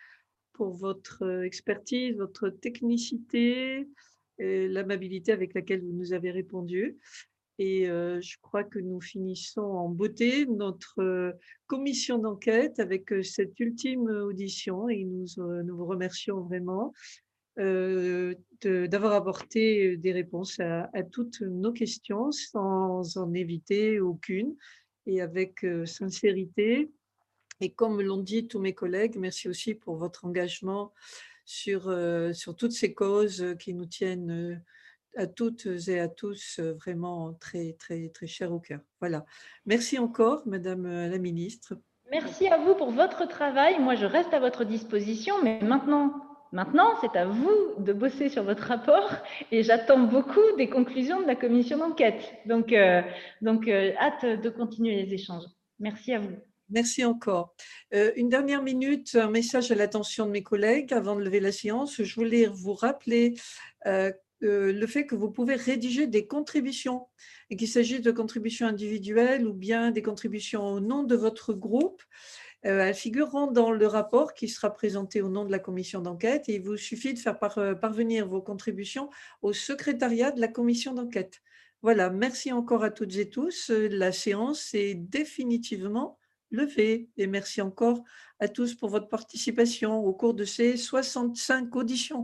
pour votre euh, expertise, votre technicité, l'amabilité avec laquelle vous nous avez répondu. Et je crois que nous finissons en beauté notre commission d'enquête avec cette ultime audition et nous, vous remercions vraiment d'avoir apporté des réponses à, à, toutes nos questions sans en éviter aucune et avec sincérité. Et comme l'ont dit tous mes collègues, merci aussi pour votre engagement sur, sur toutes ces causes qui nous tiennent à toutes et à tous euh, vraiment très, très, très chères au cœur. Voilà. Merci encore, Madame la Ministre. Merci à vous pour votre travail. Moi, je reste à votre disposition, mais maintenant, maintenant c'est à vous de bosser sur votre rapport et j'attends beaucoup des conclusions de la commission d'enquête. Donc, donc hâte de continuer les échanges. Merci à vous. Merci encore. Euh, une dernière minute, un message à l'attention de mes collègues avant de lever la séance. Je voulais vous rappeler euh, le fait que vous pouvez rédiger des contributions et qu'il s'agisse de contributions individuelles ou bien des contributions au nom de votre groupe. Euh, elles figureront dans le rapport qui sera présenté au nom de la commission d'enquête il vous suffit de faire parvenir vos contributions au secrétariat de la commission d'enquête. Voilà, merci encore à toutes et tous. La séance est définitivement levé. Et merci encore à tous pour votre participation au cours de ces 65 auditions.